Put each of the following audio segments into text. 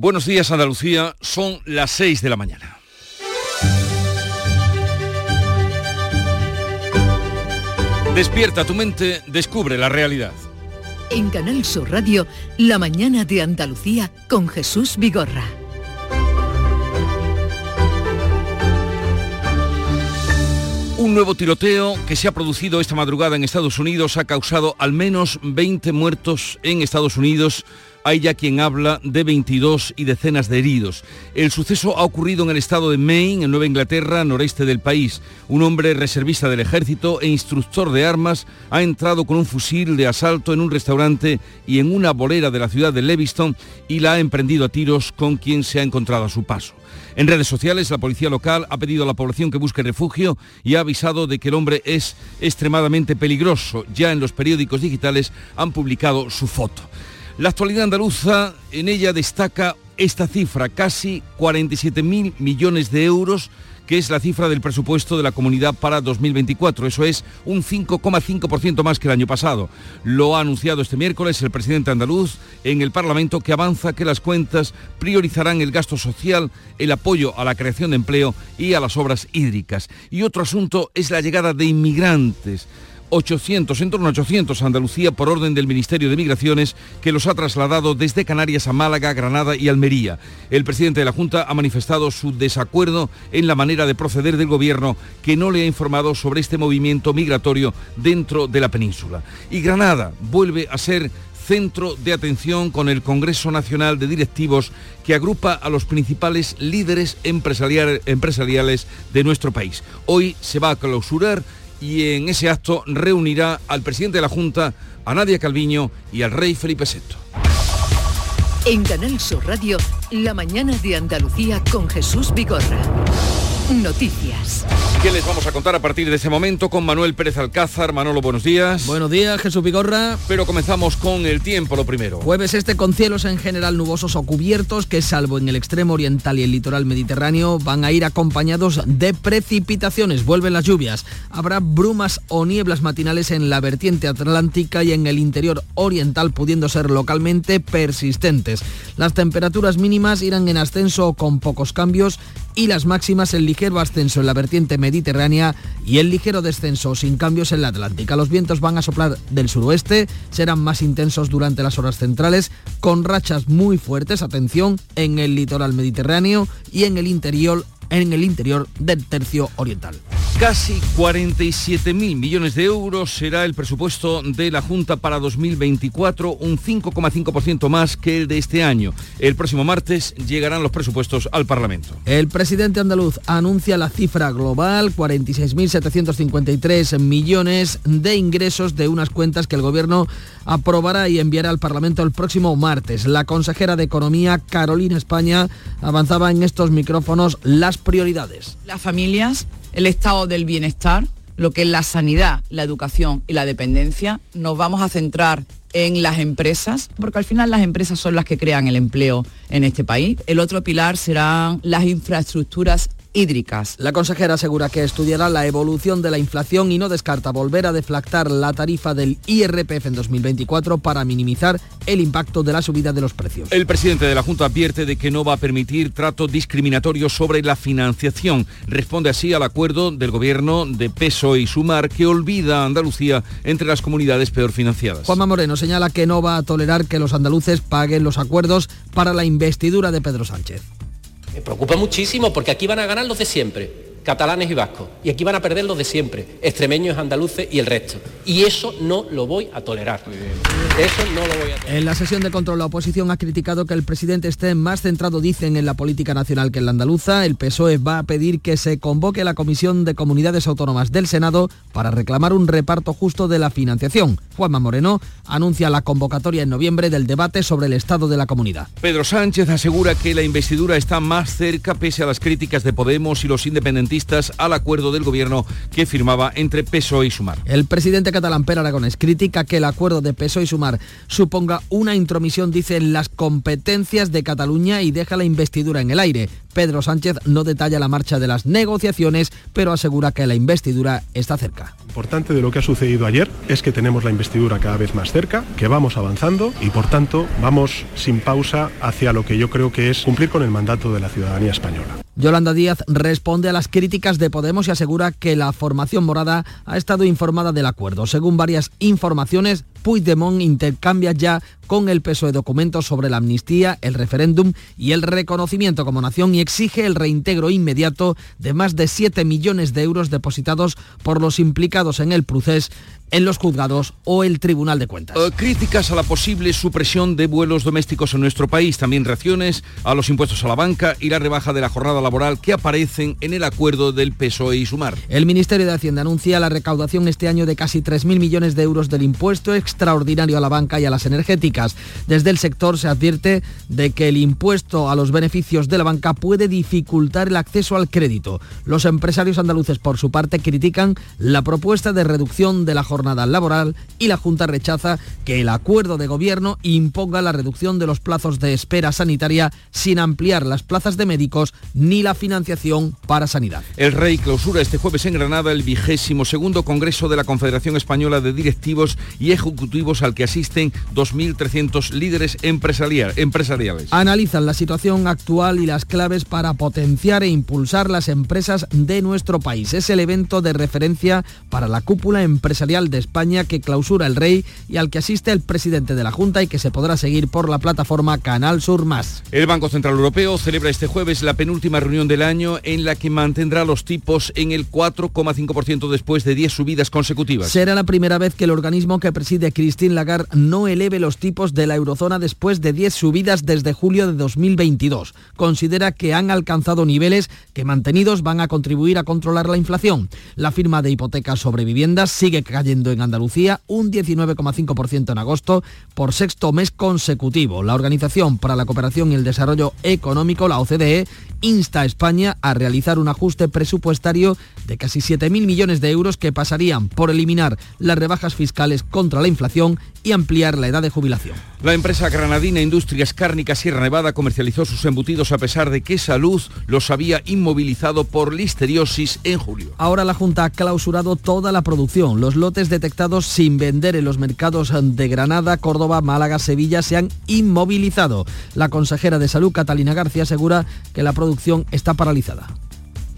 Buenos días Andalucía, son las 6 de la mañana. Despierta tu mente, descubre la realidad. En Canal Sur Radio, La mañana de Andalucía con Jesús Vigorra. Un nuevo tiroteo que se ha producido esta madrugada en Estados Unidos ha causado al menos 20 muertos en Estados Unidos hay ya quien habla de 22 y decenas de heridos. El suceso ha ocurrido en el estado de Maine, en Nueva Inglaterra, noreste del país. Un hombre reservista del ejército e instructor de armas ha entrado con un fusil de asalto en un restaurante y en una bolera de la ciudad de Leviston y la ha emprendido a tiros con quien se ha encontrado a su paso. En redes sociales, la policía local ha pedido a la población que busque refugio y ha avisado de que el hombre es extremadamente peligroso. Ya en los periódicos digitales han publicado su foto. La actualidad andaluza, en ella destaca esta cifra, casi 47.000 millones de euros, que es la cifra del presupuesto de la comunidad para 2024. Eso es un 5,5% más que el año pasado. Lo ha anunciado este miércoles el presidente andaluz en el Parlamento, que avanza que las cuentas priorizarán el gasto social, el apoyo a la creación de empleo y a las obras hídricas. Y otro asunto es la llegada de inmigrantes. 800, en torno a 800 a Andalucía por orden del Ministerio de Migraciones que los ha trasladado desde Canarias a Málaga, Granada y Almería. El presidente de la Junta ha manifestado su desacuerdo en la manera de proceder del Gobierno que no le ha informado sobre este movimiento migratorio dentro de la península. Y Granada vuelve a ser centro de atención con el Congreso Nacional de Directivos que agrupa a los principales líderes empresariales de nuestro país. Hoy se va a clausurar y en ese acto reunirá al presidente de la Junta, a Nadia Calviño y al rey Felipe VI. En Canal Sur Radio, la mañana de Andalucía con Jesús Vigorra. Noticias. ¿Qué les vamos a contar a partir de ese momento con Manuel Pérez Alcázar? Manolo, buenos días. Buenos días, Jesús Vigorra. Pero comenzamos con el tiempo, lo primero. Jueves este con cielos en general nubosos o cubiertos, que salvo en el extremo oriental y el litoral mediterráneo, van a ir acompañados de precipitaciones. Vuelven las lluvias. Habrá brumas o nieblas matinales en la vertiente atlántica y en el interior oriental, pudiendo ser localmente persistentes. Las temperaturas mínimas irán en ascenso con pocos cambios y las máximas en ligero ascenso en la vertiente mediterránea y el ligero descenso sin cambios en la Atlántica. Los vientos van a soplar del suroeste, serán más intensos durante las horas centrales, con rachas muy fuertes, atención, en el litoral mediterráneo y en el interior en el interior del tercio oriental. Casi 47.000 millones de euros será el presupuesto de la Junta para 2024, un 5,5% más que el de este año. El próximo martes llegarán los presupuestos al Parlamento. El presidente andaluz anuncia la cifra global, 46.753 millones de ingresos de unas cuentas que el Gobierno aprobará y enviará al Parlamento el próximo martes. La consejera de Economía, Carolina España, avanzaba en estos micrófonos las prioridades. Las familias, el estado del bienestar, lo que es la sanidad, la educación y la dependencia. Nos vamos a centrar en las empresas, porque al final las empresas son las que crean el empleo en este país. El otro pilar serán las infraestructuras hídricas. La consejera asegura que estudiará la evolución de la inflación y no descarta volver a deflactar la tarifa del IRPF en 2024 para minimizar el impacto de la subida de los precios. El presidente de la Junta advierte de que no va a permitir trato discriminatorio sobre la financiación. Responde así al acuerdo del gobierno de Peso y Sumar que olvida a Andalucía entre las comunidades peor financiadas. Juanma Moreno señala que no va a tolerar que los andaluces paguen los acuerdos para la investidura de Pedro Sánchez. Me preocupa muchísimo porque aquí van a ganar los de siempre catalanes y vascos. Y aquí van a perder los de siempre, extremeños, andaluces y el resto. Y eso no lo voy a tolerar. Eso no lo voy a tolerar. En la sesión de control, la oposición ha criticado que el presidente esté más centrado, dicen, en la política nacional que en la andaluza. El PSOE va a pedir que se convoque la Comisión de Comunidades Autónomas del Senado para reclamar un reparto justo de la financiación. Juanma Moreno anuncia la convocatoria en noviembre del debate sobre el estado de la comunidad. Pedro Sánchez asegura que la investidura está más cerca pese a las críticas de Podemos y los independentistas independentistas al acuerdo del gobierno que firmaba entre PSOE y Sumar. El presidente catalán Per Aragonés critica que el acuerdo de PSOE y Sumar suponga una intromisión, dice, en las competencias de Cataluña y deja la investidura en el aire. Pedro Sánchez no detalla la marcha de las negociaciones, pero asegura que la investidura está cerca. Importante de lo que ha sucedido ayer es que tenemos la investidura cada vez más cerca, que vamos avanzando y por tanto vamos sin pausa hacia lo que yo creo que es cumplir con el mandato de la ciudadanía española. Yolanda Díaz responde a las críticas de Podemos y asegura que la formación morada ha estado informada del acuerdo. Según varias informaciones, Puigdemont intercambia ya con el PSOE documentos sobre la amnistía, el referéndum y el reconocimiento como nación y exige el reintegro inmediato de más de 7 millones de euros depositados por los implicados en el proceso en los juzgados o el Tribunal de Cuentas. Uh, críticas a la posible supresión de vuelos domésticos en nuestro país, también reacciones a los impuestos a la banca y la rebaja de la jornada laboral que aparecen en el acuerdo del PSOE y Sumar. El Ministerio de Hacienda anuncia la recaudación este año de casi 3.000 millones de euros del impuesto extraordinario a la banca y a las energéticas. Desde el sector se advierte de que el impuesto a los beneficios de la banca puede dificultar el acceso al crédito. Los empresarios andaluces, por su parte, critican la propuesta de reducción de la jornada laboral y la Junta rechaza que el acuerdo de gobierno imponga la reducción de los plazos de espera sanitaria sin ampliar las plazas de médicos ni la financiación para sanidad. El Rey clausura este jueves en Granada el vigésimo segundo Congreso de la Confederación Española de Directivos y Ejecutivos al que asisten 2.300 líderes empresariales. Analizan la situación actual y las claves para potenciar e impulsar las empresas de nuestro país. Es el evento de referencia para la cúpula empresarial de España que clausura el Rey y al que asiste el presidente de la Junta y que se podrá seguir por la plataforma Canal Sur Más. El Banco Central Europeo celebra este jueves la penúltima reunión del año en la que mantendrá los tipos en el 4,5% después de 10 subidas consecutivas. Será la primera vez que el organismo que preside Christine Lagarde no eleve los tipos de la eurozona después de 10 subidas desde julio de 2022. Considera que han alcanzado niveles que mantenidos van a contribuir a controlar la inflación. La firma de hipotecas sobre viviendas sigue cayendo en Andalucía un 19,5% en agosto por sexto mes consecutivo. La Organización para la Cooperación y el Desarrollo Económico, la OCDE, insta a España a realizar un ajuste presupuestario de casi 7.000 millones de euros que pasarían por eliminar las rebajas fiscales contra la inflación y ampliar la edad de jubilación. La empresa granadina Industrias Cárnicas Sierra Nevada comercializó sus embutidos a pesar de que Salud los había inmovilizado por listeriosis en julio. Ahora la Junta ha clausurado toda la producción. Los lotes detectados sin vender en los mercados de Granada, Córdoba, Málaga, Sevilla se han inmovilizado. La consejera de Salud, Catalina García, asegura que la producción está paralizada.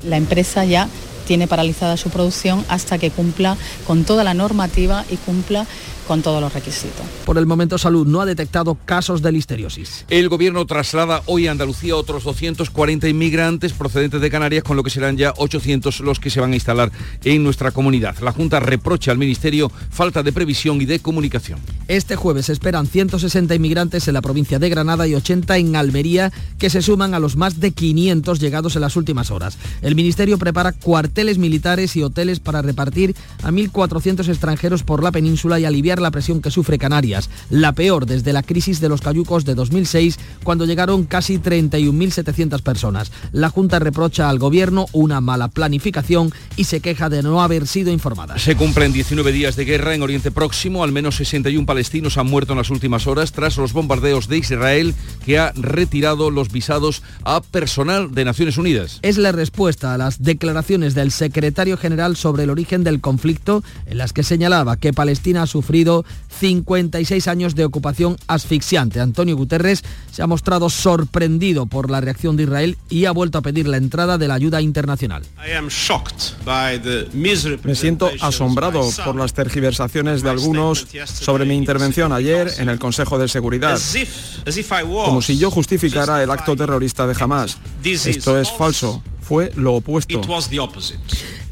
La empresa ya tiene paralizada su producción hasta que cumpla con toda la normativa y cumpla con todos los requisitos. Por el momento Salud no ha detectado casos de listeriosis. El gobierno traslada hoy a Andalucía otros 240 inmigrantes procedentes de Canarias, con lo que serán ya 800 los que se van a instalar en nuestra comunidad. La Junta reprocha al Ministerio falta de previsión y de comunicación. Este jueves se esperan 160 inmigrantes en la provincia de Granada y 80 en Almería, que se suman a los más de 500 llegados en las últimas horas. El Ministerio prepara cuarteles militares y hoteles para repartir a 1.400 extranjeros por la península y aliviar la presión que sufre Canarias, la peor desde la crisis de los cayucos de 2006, cuando llegaron casi 31.700 personas. La Junta reprocha al Gobierno una mala planificación y se queja de no haber sido informada. Se cumplen 19 días de guerra en Oriente Próximo, al menos 61 palestinos han muerto en las últimas horas tras los bombardeos de Israel que ha retirado los visados a personal de Naciones Unidas. Es la respuesta a las declaraciones del secretario general sobre el origen del conflicto en las que señalaba que Palestina ha sufrido 56 años de ocupación asfixiante. Antonio Guterres se ha mostrado sorprendido por la reacción de Israel y ha vuelto a pedir la entrada de la ayuda internacional. Me siento asombrado por las tergiversaciones de algunos sobre mi intervención ayer en el Consejo de Seguridad, como si yo justificara el acto terrorista de Hamas. Esto es falso fue lo opuesto.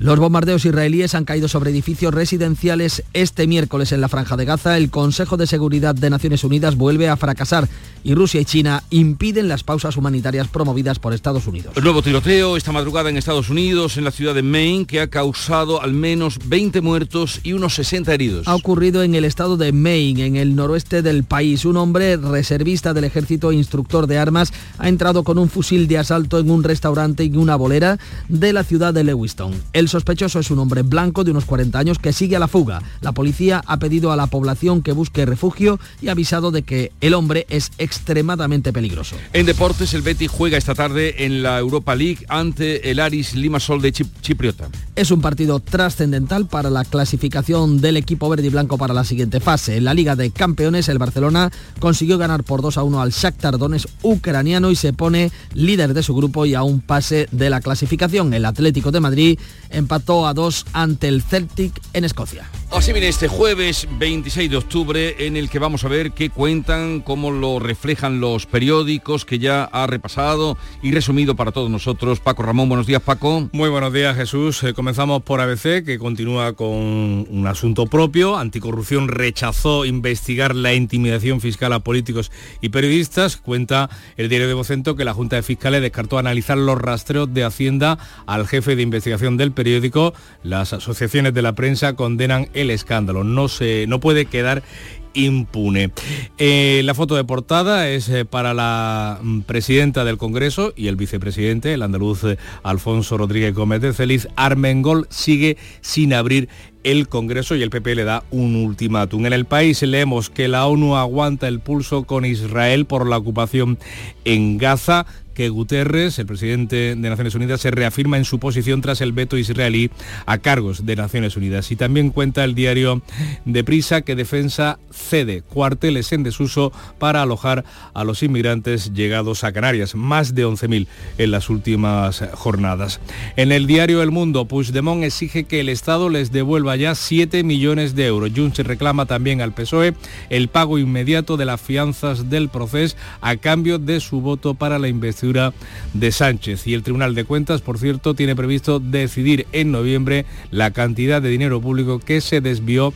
Los bombardeos israelíes han caído sobre edificios residenciales este miércoles en la Franja de Gaza. El Consejo de Seguridad de Naciones Unidas vuelve a fracasar y Rusia y China impiden las pausas humanitarias promovidas por Estados Unidos. El nuevo tiroteo esta madrugada en Estados Unidos, en la ciudad de Maine, que ha causado al menos 20 muertos y unos 60 heridos. Ha ocurrido en el estado de Maine, en el noroeste del país. Un hombre reservista del ejército e instructor de armas ha entrado con un fusil de asalto en un restaurante y una bolera de la ciudad de Lewiston. El sospechoso es un hombre blanco de unos 40 años que sigue a la fuga. La policía ha pedido a la población que busque refugio y ha avisado de que el hombre es extremadamente peligroso. En deportes, el Betis juega esta tarde en la Europa League ante el Aris Limassol de Chipriota. Es un partido trascendental para la clasificación del equipo verde y blanco para la siguiente fase. En la Liga de Campeones, el Barcelona consiguió ganar por 2 a 1 al Shakhtar Donetsk ucraniano y se pone líder de su grupo y a un pase de la clasificación. El Atlético de Madrid empató a dos ante el Celtic en Escocia. Así viene este jueves 26 de octubre en el que vamos a ver qué cuentan, cómo lo reflejan los periódicos que ya ha repasado y resumido para todos nosotros. Paco Ramón, buenos días Paco. Muy buenos días Jesús. Eh, comenzamos por ABC que continúa con un asunto propio. Anticorrupción rechazó investigar la intimidación fiscal a políticos y periodistas. Cuenta el diario de Vocento que la Junta de Fiscales descartó analizar los rastreos de Hacienda al jefe de investigación del periódico. Las asociaciones de la prensa condenan escándalo. No, se, no puede quedar impune. Eh, la foto de portada es eh, para la mm, presidenta del Congreso y el vicepresidente, el andaluz eh, Alfonso Rodríguez Gómez de. Armengol sigue sin abrir el Congreso y el PP le da un ultimátum. En el país leemos que la ONU aguanta el pulso con Israel por la ocupación en Gaza que Guterres, el presidente de Naciones Unidas, se reafirma en su posición tras el veto israelí a cargos de Naciones Unidas. Y también cuenta el diario de Prisa que Defensa cede cuarteles en desuso para alojar a los inmigrantes llegados a Canarias, más de 11.000 en las últimas jornadas. En el diario El Mundo, Puigdemont exige que el Estado les devuelva ya 7 millones de euros. Junts reclama también al PSOE el pago inmediato de las fianzas del proceso a cambio de su voto para la de Sánchez. Y el Tribunal de Cuentas, por cierto, tiene previsto decidir en noviembre la cantidad de dinero público que se desvió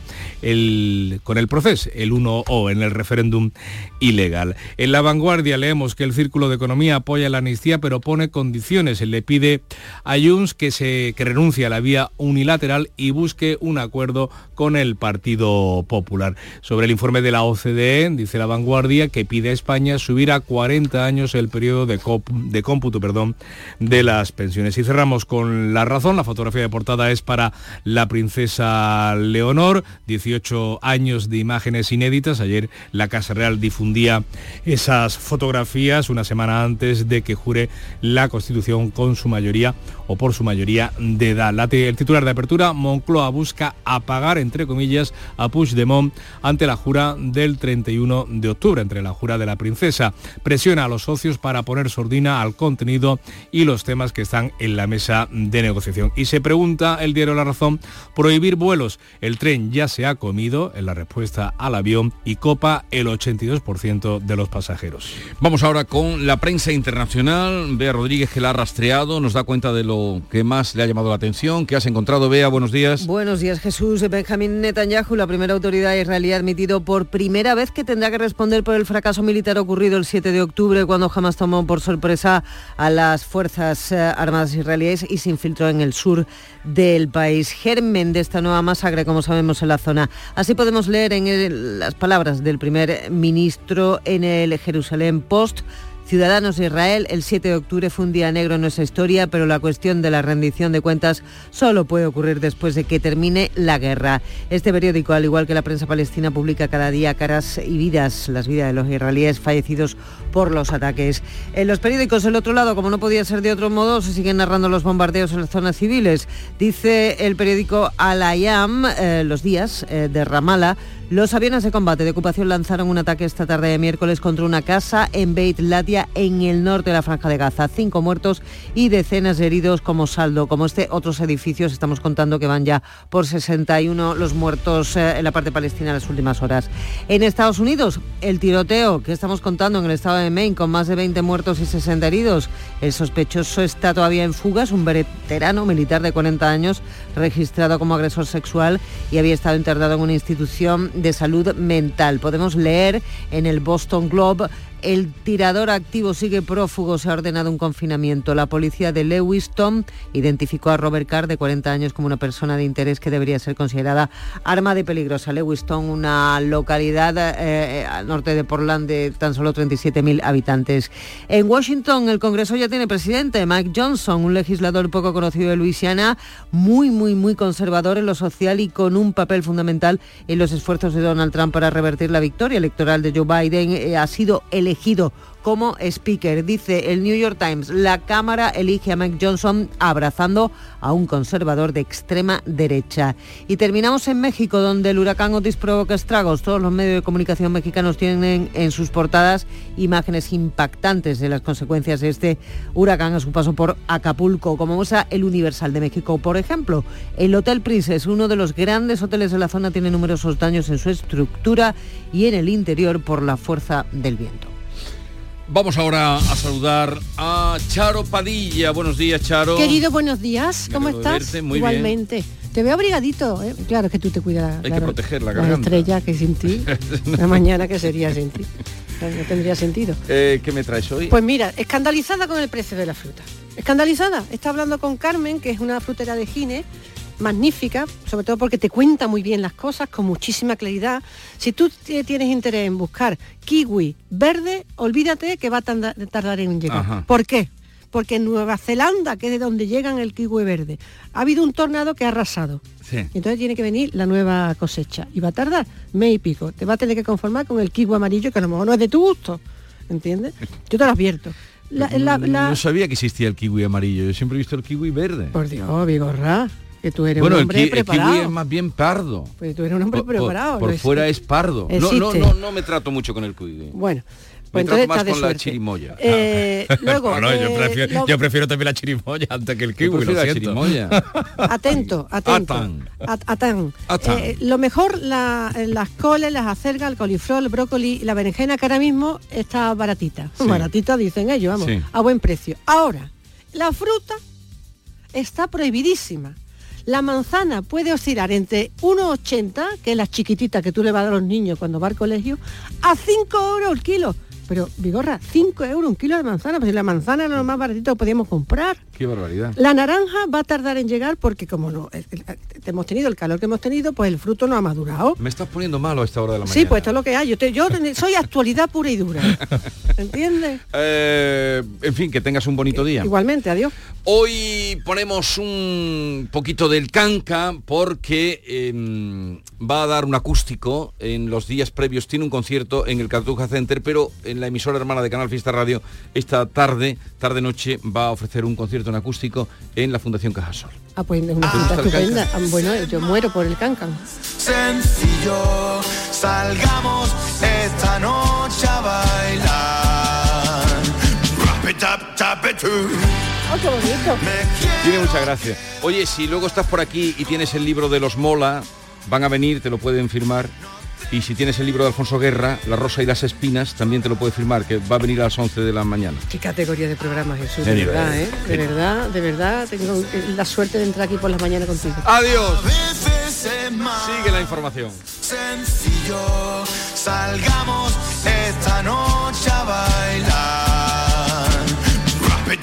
con el proceso, el 1O, en el referéndum ilegal. En la vanguardia leemos que el Círculo de Economía apoya la amnistía, pero pone condiciones. Le pide a Junts que, se, que renuncie a la vía unilateral y busque un acuerdo con el Partido Popular. Sobre el informe de la OCDE, dice la vanguardia, que pide a España subir a 40 años el periodo de de cómputo perdón, de las pensiones. Y cerramos con la razón. La fotografía de portada es para la princesa Leonor, 18 años de imágenes inéditas. Ayer la Casa Real difundía esas fotografías una semana antes de que jure la Constitución con su mayoría o por su mayoría de edad. el titular de apertura, Moncloa busca apagar, entre comillas, a Puigdemont ante la jura del 31 de octubre, entre la jura de la princesa. Presiona a los socios para poner sordina al contenido y los temas que están en la mesa de negociación. Y se pregunta el diario La Razón, prohibir vuelos. El tren ya se ha comido en la respuesta al avión y copa el 82% de los pasajeros. Vamos ahora con la prensa internacional. Bea Rodríguez que la ha rastreado, nos da cuenta de lo que más le ha llamado la atención? ¿Qué has encontrado, Bea? Buenos días. Buenos días, Jesús. Benjamín Netanyahu, la primera autoridad israelí, ha admitido por primera vez que tendrá que responder por el fracaso militar ocurrido el 7 de octubre, cuando Hamas tomó por sorpresa a las Fuerzas eh, Armadas israelíes y se infiltró en el sur del país. Germen de esta nueva masacre, como sabemos, en la zona. Así podemos leer en las palabras del primer ministro en el Jerusalén Post Ciudadanos de Israel, el 7 de octubre fue un día negro en nuestra historia, pero la cuestión de la rendición de cuentas solo puede ocurrir después de que termine la guerra. Este periódico, al igual que la prensa palestina, publica cada día caras y vidas, las vidas de los israelíes fallecidos por los ataques. En los periódicos del otro lado, como no podía ser de otro modo, se siguen narrando los bombardeos en las zonas civiles. Dice el periódico Al-Ayam, eh, los días eh, de Ramallah, Los aviones de combate de ocupación lanzaron un ataque esta tarde de miércoles contra una casa en Beit Latia, en el norte de la Franja de Gaza. Cinco muertos y decenas de heridos como saldo. Como este, otros edificios, estamos contando que van ya por 61 los muertos eh, en la parte palestina en las últimas horas. En Estados Unidos, el tiroteo que estamos contando en el estado de Maine, con más de 20 muertos y 60 heridos. El sospechoso está todavía en fugas, un veterano militar de 40 años, registrado como agresor sexual y había estado internado en una institución de salud mental. Podemos leer en el Boston Globe el tirador activo sigue prófugo, se ha ordenado un confinamiento. La policía de Lewiston identificó a Robert Carr, de 40 años, como una persona de interés que debería ser considerada arma de peligrosa. Lewiston, una localidad eh, eh, al norte de Portland de tan solo 37.000 habitantes. En Washington, el Congreso ya tiene presidente, Mike Johnson, un legislador poco conocido de Luisiana, muy, muy, muy conservador en lo social y con un papel fundamental en los esfuerzos de Donald Trump para revertir la victoria electoral de Joe Biden. Eh, ha sido elegido como speaker. Dice el New York Times, la Cámara elige a Mike Johnson abrazando a un conservador de extrema derecha. Y terminamos en México, donde el huracán Otis provoca estragos. Todos los medios de comunicación mexicanos tienen en sus portadas imágenes impactantes de las consecuencias de este huracán a su paso por Acapulco, como muestra el Universal de México. Por ejemplo, el Hotel Princess, uno de los grandes hoteles de la zona, tiene numerosos daños en su estructura y en el interior por la fuerza del viento. Vamos ahora a saludar a Charo Padilla. Buenos días, Charo. Querido, buenos días. ¿Cómo estás? Igualmente. Te veo abrigadito, ¿eh? claro que tú te cuidas. Hay que proteger la garganta. estrella que sin ti, la mañana que sería sin ti. No tendría sentido. Eh, ¿Qué me traes hoy? Pues mira, escandalizada con el precio de la fruta. Escandalizada. Está hablando con Carmen, que es una frutera de Gine, magnífica, sobre todo porque te cuenta muy bien las cosas con muchísima claridad. Si tú tienes interés en buscar kiwi verde, olvídate que va a tardar en llegar. ¿Por qué? Porque en Nueva Zelanda, que es de donde llegan el kiwi verde, ha habido un tornado que ha arrasado. Entonces tiene que venir la nueva cosecha. Y va a tardar mes y pico. Te va a tener que conformar con el kiwi amarillo, que a lo mejor no es de tu gusto. ¿Entiendes? Yo te lo advierto. No sabía que existía el kiwi amarillo. Yo siempre he visto el kiwi verde. Por Dios, Vigorra que tú eres un hombre preparado. el kiwi es más bien pardo. Pues tú eres un hombre preparado. Por, fuera es pardo. No, no, no, no me trato mucho con el kiwi. Bueno. Pues me trato más con la chirimoya. Eh, luego, yo, eh, prefiero, yo, prefiero, también la chirimoya antes que el kiwi. Lo la chirimoya. atento, atento. Atán. Eh, lo mejor, la, las coles, las acergas, el coliflor, el brócoli, la berenjena, que ahora mismo está baratita. Baratita dicen ellos, vamos, a buen precio. Ahora, la fruta está prohibidísima. La manzana puede oscilar entre 1,80, que es la chiquitita que tú le vas a dar a los niños cuando va al colegio, a 5 euros el kilo. Pero, Vigorra, 5 euros un kilo de manzana, pues si la manzana era lo más baratito que podíamos comprar. Qué barbaridad. La naranja va a tardar en llegar porque como no hemos tenido el calor que hemos tenido, pues el fruto no ha madurado. Me estás poniendo malo a esta hora de la mañana. Sí, pues esto es lo que hay. Yo, soy actualidad pura y dura. ¿Entiendes? Eh, en fin, que tengas un bonito día. Igualmente, adiós. Hoy ponemos un poquito del canca porque em, va a dar un acústico en los días previos. Tiene un concierto en el Cartuja Center, pero en la emisora hermana de Canal Fiesta Radio esta tarde, tarde-noche, va a ofrecer un concierto en acústico en la Fundación Cajasol. Ah, pues una cita estupenda. Ah, bueno, yo muero por el cancan. Sencillo, salgamos esta noche a bailar. Oh, qué bonito. Tiene mucha gracia. Oye, si luego estás por aquí y tienes el libro de los Mola, van a venir, te lo pueden firmar y si tienes el libro de Alfonso Guerra, La Rosa y las Espinas, también te lo puede firmar, que va a venir a las 11 de la maña. Qué categoría de programa, Jesús, de, verdad, ¿eh? De verdad, de verdad, tengo la suerte de entrar aquí por las mañanas contigo. Adiós. Sigue la información. Sencillo, salgamos esta noche a bailar. Me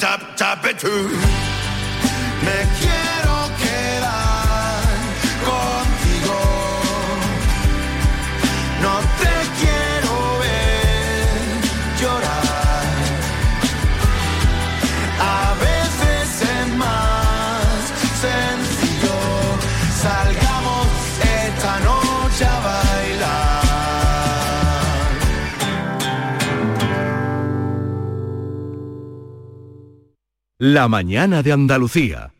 La mañana de Andalucía.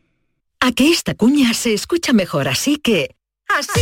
A que esta cuña se escucha mejor así que... ¡Así!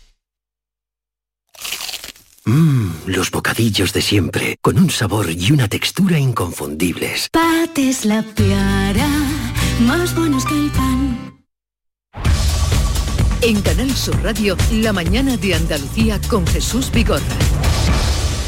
Mmm, los bocadillos de siempre, con un sabor y una textura inconfundibles. Pates la piara, más buenos que el pan. En Canal Sur Radio, la mañana de Andalucía con Jesús Vigorra.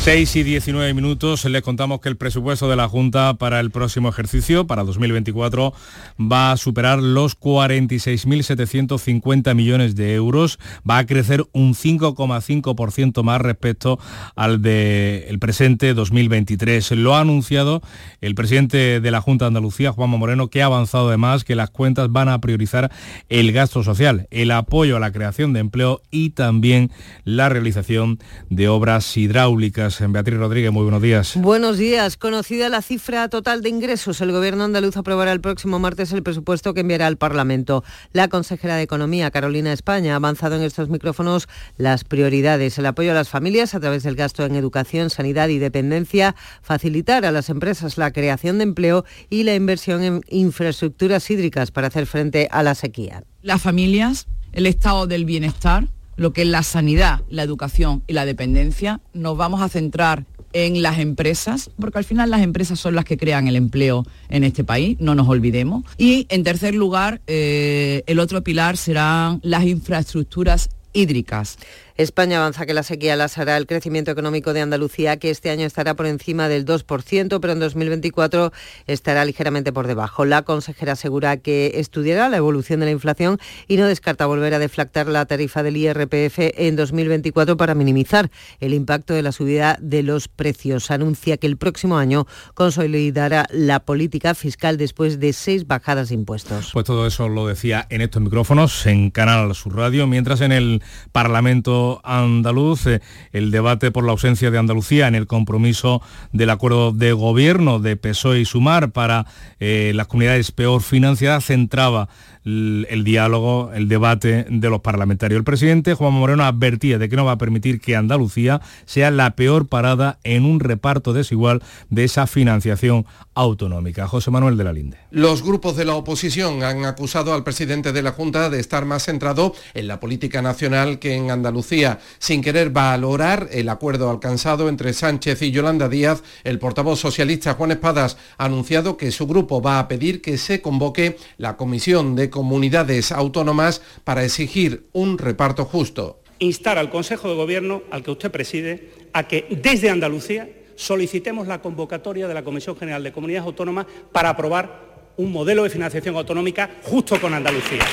6 y 19 minutos les contamos que el presupuesto de la Junta para el próximo ejercicio, para 2024, va a superar los 46.750 millones de euros, va a crecer un 5,5% más respecto al del presente 2023. Lo ha anunciado el presidente de la Junta de Andalucía, Juanma Moreno, que ha avanzado además que las cuentas van a priorizar el gasto social, el apoyo a la creación de empleo y también la realización de obras hidráulicas Beatriz Rodríguez, muy buenos días. Buenos días. Conocida la cifra total de ingresos, el Gobierno andaluz aprobará el próximo martes el presupuesto que enviará al Parlamento. La consejera de Economía, Carolina España, ha avanzado en estos micrófonos las prioridades, el apoyo a las familias a través del gasto en educación, sanidad y dependencia, facilitar a las empresas la creación de empleo y la inversión en infraestructuras hídricas para hacer frente a la sequía. Las familias, el estado del bienestar lo que es la sanidad, la educación y la dependencia, nos vamos a centrar en las empresas, porque al final las empresas son las que crean el empleo en este país, no nos olvidemos. Y en tercer lugar, eh, el otro pilar serán las infraestructuras hídricas. España avanza que la sequía lasará el crecimiento económico de Andalucía, que este año estará por encima del 2%, pero en 2024 estará ligeramente por debajo. La consejera asegura que estudiará la evolución de la inflación y no descarta volver a deflactar la tarifa del IRPF en 2024 para minimizar el impacto de la subida de los precios. Anuncia que el próximo año consolidará la política fiscal después de seis bajadas de impuestos. Pues todo eso lo decía en estos micrófonos en Canal Sur Radio, mientras en el Parlamento andaluz, eh, el debate por la ausencia de Andalucía en el compromiso del acuerdo de gobierno de PSOE y Sumar para eh, las comunidades peor financiadas centraba el, diálogo, el debate de los parlamentarios. El presidente Juan Moreno advertía de que no va a permitir que Andalucía sea la peor parada en un reparto desigual de esa financiación autonómica. José Manuel de la Linde. Los grupos de la oposición han acusado al presidente de la Junta de estar más centrado en la política nacional que en Andalucía, sin querer valorar el acuerdo alcanzado entre Sánchez y Yolanda Díaz. El portavoz socialista Juan Espadas ha anunciado que su grupo va a pedir que se convoque la comisión de comunidades autónomas para exigir un reparto justo. Instar al Consejo de Gobierno, al que usted preside, a que desde Andalucía solicitemos la convocatoria de la Comisión General de Comunidades Autónomas para aprobar un modelo de financiación autonómica justo con Andalucía.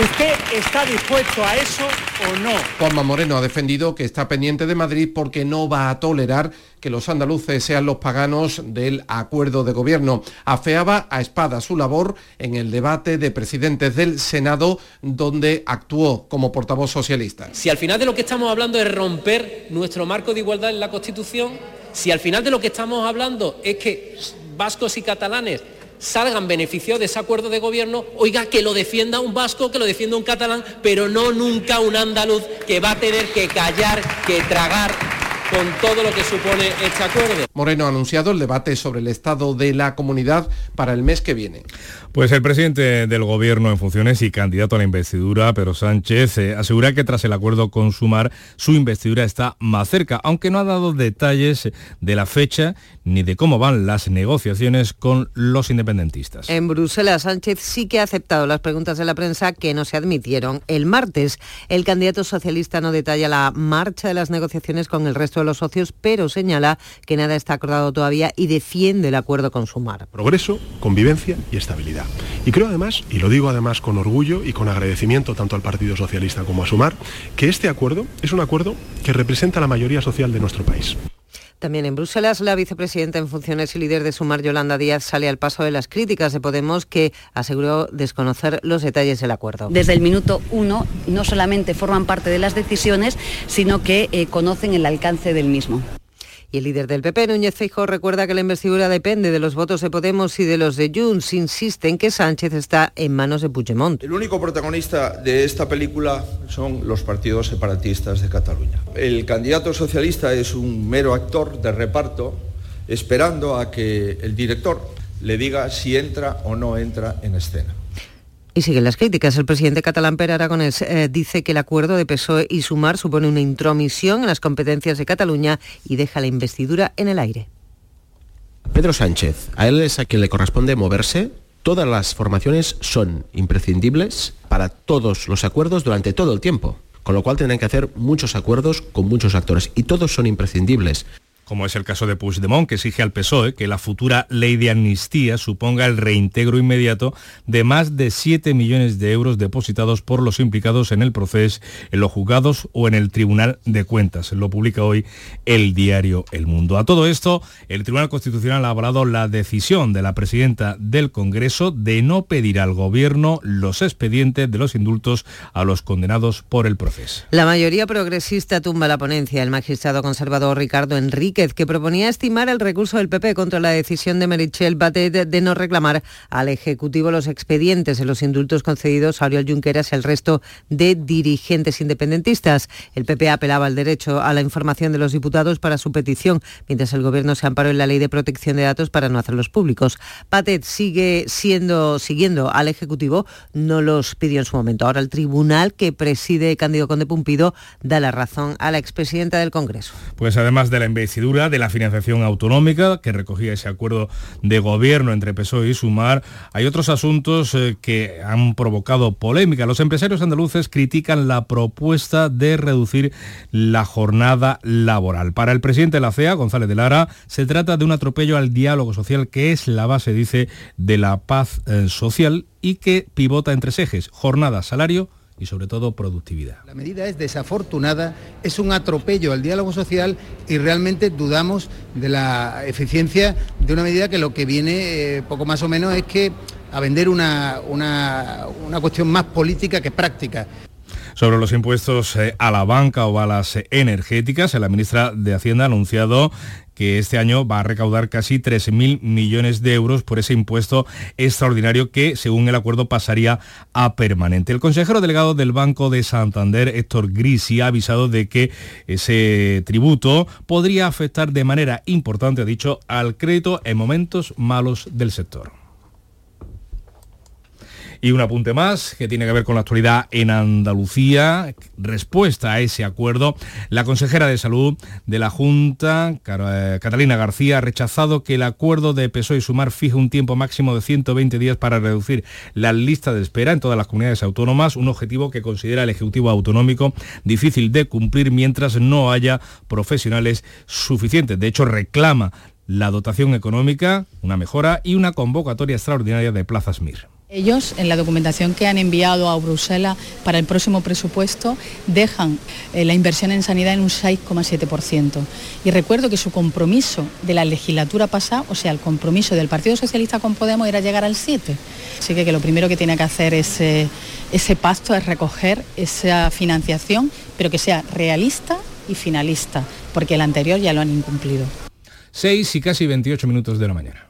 ¿Usted está dispuesto a eso o no? Juanma Moreno ha defendido que está pendiente de Madrid porque no va a tolerar que los andaluces sean los paganos del acuerdo de gobierno. Afeaba a espada su labor en el debate de presidentes del Senado donde actuó como portavoz socialista. Si al final de lo que estamos hablando es romper nuestro marco de igualdad en la Constitución, si al final de lo que estamos hablando es que vascos y catalanes salgan beneficiados de ese acuerdo de gobierno, oiga, que lo defienda un vasco, que lo defienda un catalán, pero no nunca un andaluz que va a tener que callar, que tragar con todo lo que supone este acuerdo. Moreno ha anunciado el debate sobre el estado de la comunidad para el mes que viene. Pues el presidente del gobierno en funciones y candidato a la investidura, Pedro Sánchez, eh, asegura que tras el acuerdo con Sumar, su investidura está más cerca, aunque no ha dado detalles de la fecha ni de cómo van las negociaciones con los independentistas. En Bruselas, Sánchez sí que ha aceptado las preguntas de la prensa que no se admitieron. El martes, el candidato socialista no detalla la marcha de las negociaciones con el resto los socios, pero señala que nada está acordado todavía y defiende el acuerdo con Sumar. Progreso, convivencia y estabilidad. Y creo además, y lo digo además con orgullo y con agradecimiento tanto al Partido Socialista como a Sumar, que este acuerdo es un acuerdo que representa la mayoría social de nuestro país. También en Bruselas, la vicepresidenta en funciones y líder de Sumar, Yolanda Díaz, sale al paso de las críticas de Podemos, que aseguró desconocer los detalles del acuerdo. Desde el minuto uno, no solamente forman parte de las decisiones, sino que eh, conocen el alcance del mismo. Y el líder del PP, Núñez Feijóo, recuerda que la investidura depende de los votos de Podemos y de los de Junts. Insiste en que Sánchez está en manos de Puigdemont. El único protagonista de esta película son los partidos separatistas de Cataluña. El candidato socialista es un mero actor de reparto esperando a que el director le diga si entra o no entra en escena. Y siguen las críticas. El presidente catalán Per Aragonés eh, dice que el acuerdo de PSOE y Sumar supone una intromisión en las competencias de Cataluña y deja la investidura en el aire. Pedro Sánchez, a él es a quien le corresponde moverse. Todas las formaciones son imprescindibles para todos los acuerdos durante todo el tiempo, con lo cual tendrán que hacer muchos acuerdos con muchos actores y todos son imprescindibles como es el caso de Puigdemont, que exige al PSOE que la futura ley de amnistía suponga el reintegro inmediato de más de 7 millones de euros depositados por los implicados en el proceso, en los juzgados o en el Tribunal de Cuentas. Lo publica hoy el diario El Mundo. A todo esto, el Tribunal Constitucional ha avalado la decisión de la presidenta del Congreso de no pedir al Gobierno los expedientes de los indultos a los condenados por el proceso. La mayoría progresista tumba la ponencia. El magistrado conservador Ricardo Enrique que proponía estimar el recurso del PP contra la decisión de Merichel Batet de no reclamar al Ejecutivo los expedientes en los indultos concedidos a Oriol Junqueras y al resto de dirigentes independentistas. El PP apelaba al derecho a la información de los diputados para su petición, mientras el Gobierno se amparó en la Ley de Protección de Datos para no hacerlos públicos. Batet sigue siendo, siguiendo al Ejecutivo, no los pidió en su momento. Ahora el tribunal que preside Cándido Conde Pumpido da la razón a la expresidenta del Congreso. Pues además de la investidura de la financiación autonómica que recogía ese acuerdo de gobierno entre PSOE y Sumar. Hay otros asuntos eh, que han provocado polémica. Los empresarios andaluces critican la propuesta de reducir la jornada laboral. Para el presidente de la CEA, González de Lara, se trata de un atropello al diálogo social que es la base, dice, de la paz eh, social y que pivota en tres ejes, jornada, salario y sobre todo productividad. La medida es desafortunada, es un atropello al diálogo social y realmente dudamos de la eficiencia de una medida que lo que viene eh, poco más o menos es que a vender una, una, una cuestión más política que práctica sobre los impuestos eh, a la banca o a las energéticas. La ministra de Hacienda ha anunciado que este año va a recaudar casi 13.000 millones de euros por ese impuesto extraordinario que, según el acuerdo, pasaría a permanente. El consejero delegado del Banco de Santander, Héctor Grisi, ha avisado de que ese tributo podría afectar de manera importante, ha dicho, al crédito en momentos malos del sector. Y un apunte más que tiene que ver con la actualidad en Andalucía. Respuesta a ese acuerdo, la consejera de Salud de la Junta, eh, Catalina García, ha rechazado que el acuerdo de PSOE y Sumar fije un tiempo máximo de 120 días para reducir la lista de espera en todas las comunidades autónomas, un objetivo que considera el Ejecutivo Autonómico difícil de cumplir mientras no haya profesionales suficientes. De hecho, reclama la dotación económica, una mejora y una convocatoria extraordinaria de plazas MIR. Ellos, en la documentación que han enviado a Bruselas para el próximo presupuesto, dejan eh, la inversión en sanidad en un 6,7%. Y recuerdo que su compromiso de la legislatura pasada, o sea, el compromiso del Partido Socialista con Podemos era llegar al 7%. Así que, lo primero que tiene que hacer ese, ese pacto es recoger esa financiación, pero que sea realista y finalista, porque el anterior ya lo han incumplido. 6 y casi 28 minutos de la mañana.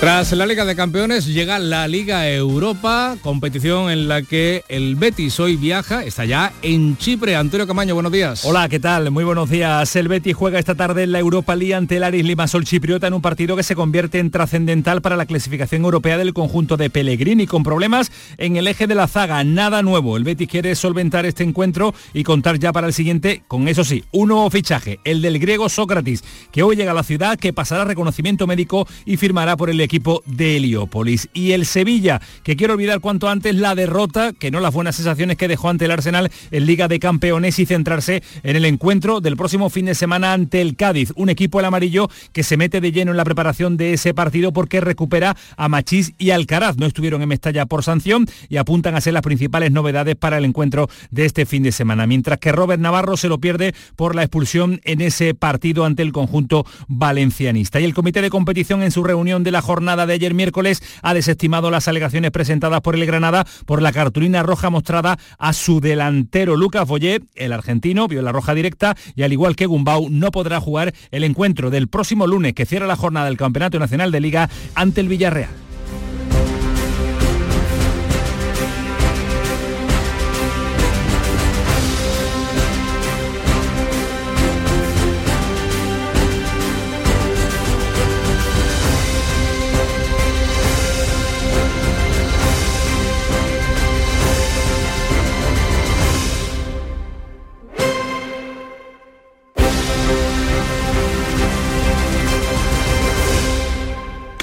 Tras la Liga de Campeones llega la Liga Europa, competición en la que el Betis hoy viaja, está ya en Chipre. Antonio Camaño, buenos días. Hola, ¿qué tal? Muy buenos días. El Betis juega esta tarde en la Europa League ante el Aris Limassol chipriota en un partido que se convierte en trascendental para la clasificación europea del conjunto de Pellegrini, con problemas en el eje de la zaga. Nada nuevo. El Betis quiere solventar este encuentro y contar ya para el siguiente con, eso sí, un nuevo fichaje, el del griego Sócrates, que hoy llega a la ciudad, que pasará reconocimiento médico y firmará por el equipo de Heliópolis. Y el Sevilla, que quiero olvidar cuanto antes la derrota, que no las buenas sensaciones que dejó ante el Arsenal en Liga de Campeones y centrarse en el encuentro del próximo fin de semana ante el Cádiz. Un equipo el amarillo que se mete de lleno en la preparación de ese partido porque recupera a Machís y Alcaraz. No estuvieron en Mestalla por sanción y apuntan a ser las principales novedades para el encuentro de este fin de semana. Mientras que Robert Navarro se lo pierde por la expulsión en ese partido ante el conjunto valencianista. Y el comité de competición en su reunión de la jornada de ayer miércoles ha desestimado las alegaciones presentadas por el Granada por la cartulina roja mostrada a su delantero Lucas Boyé. El argentino vio la roja directa y al igual que Gumbau no podrá jugar el encuentro del próximo lunes que cierra la jornada del Campeonato Nacional de Liga ante el Villarreal.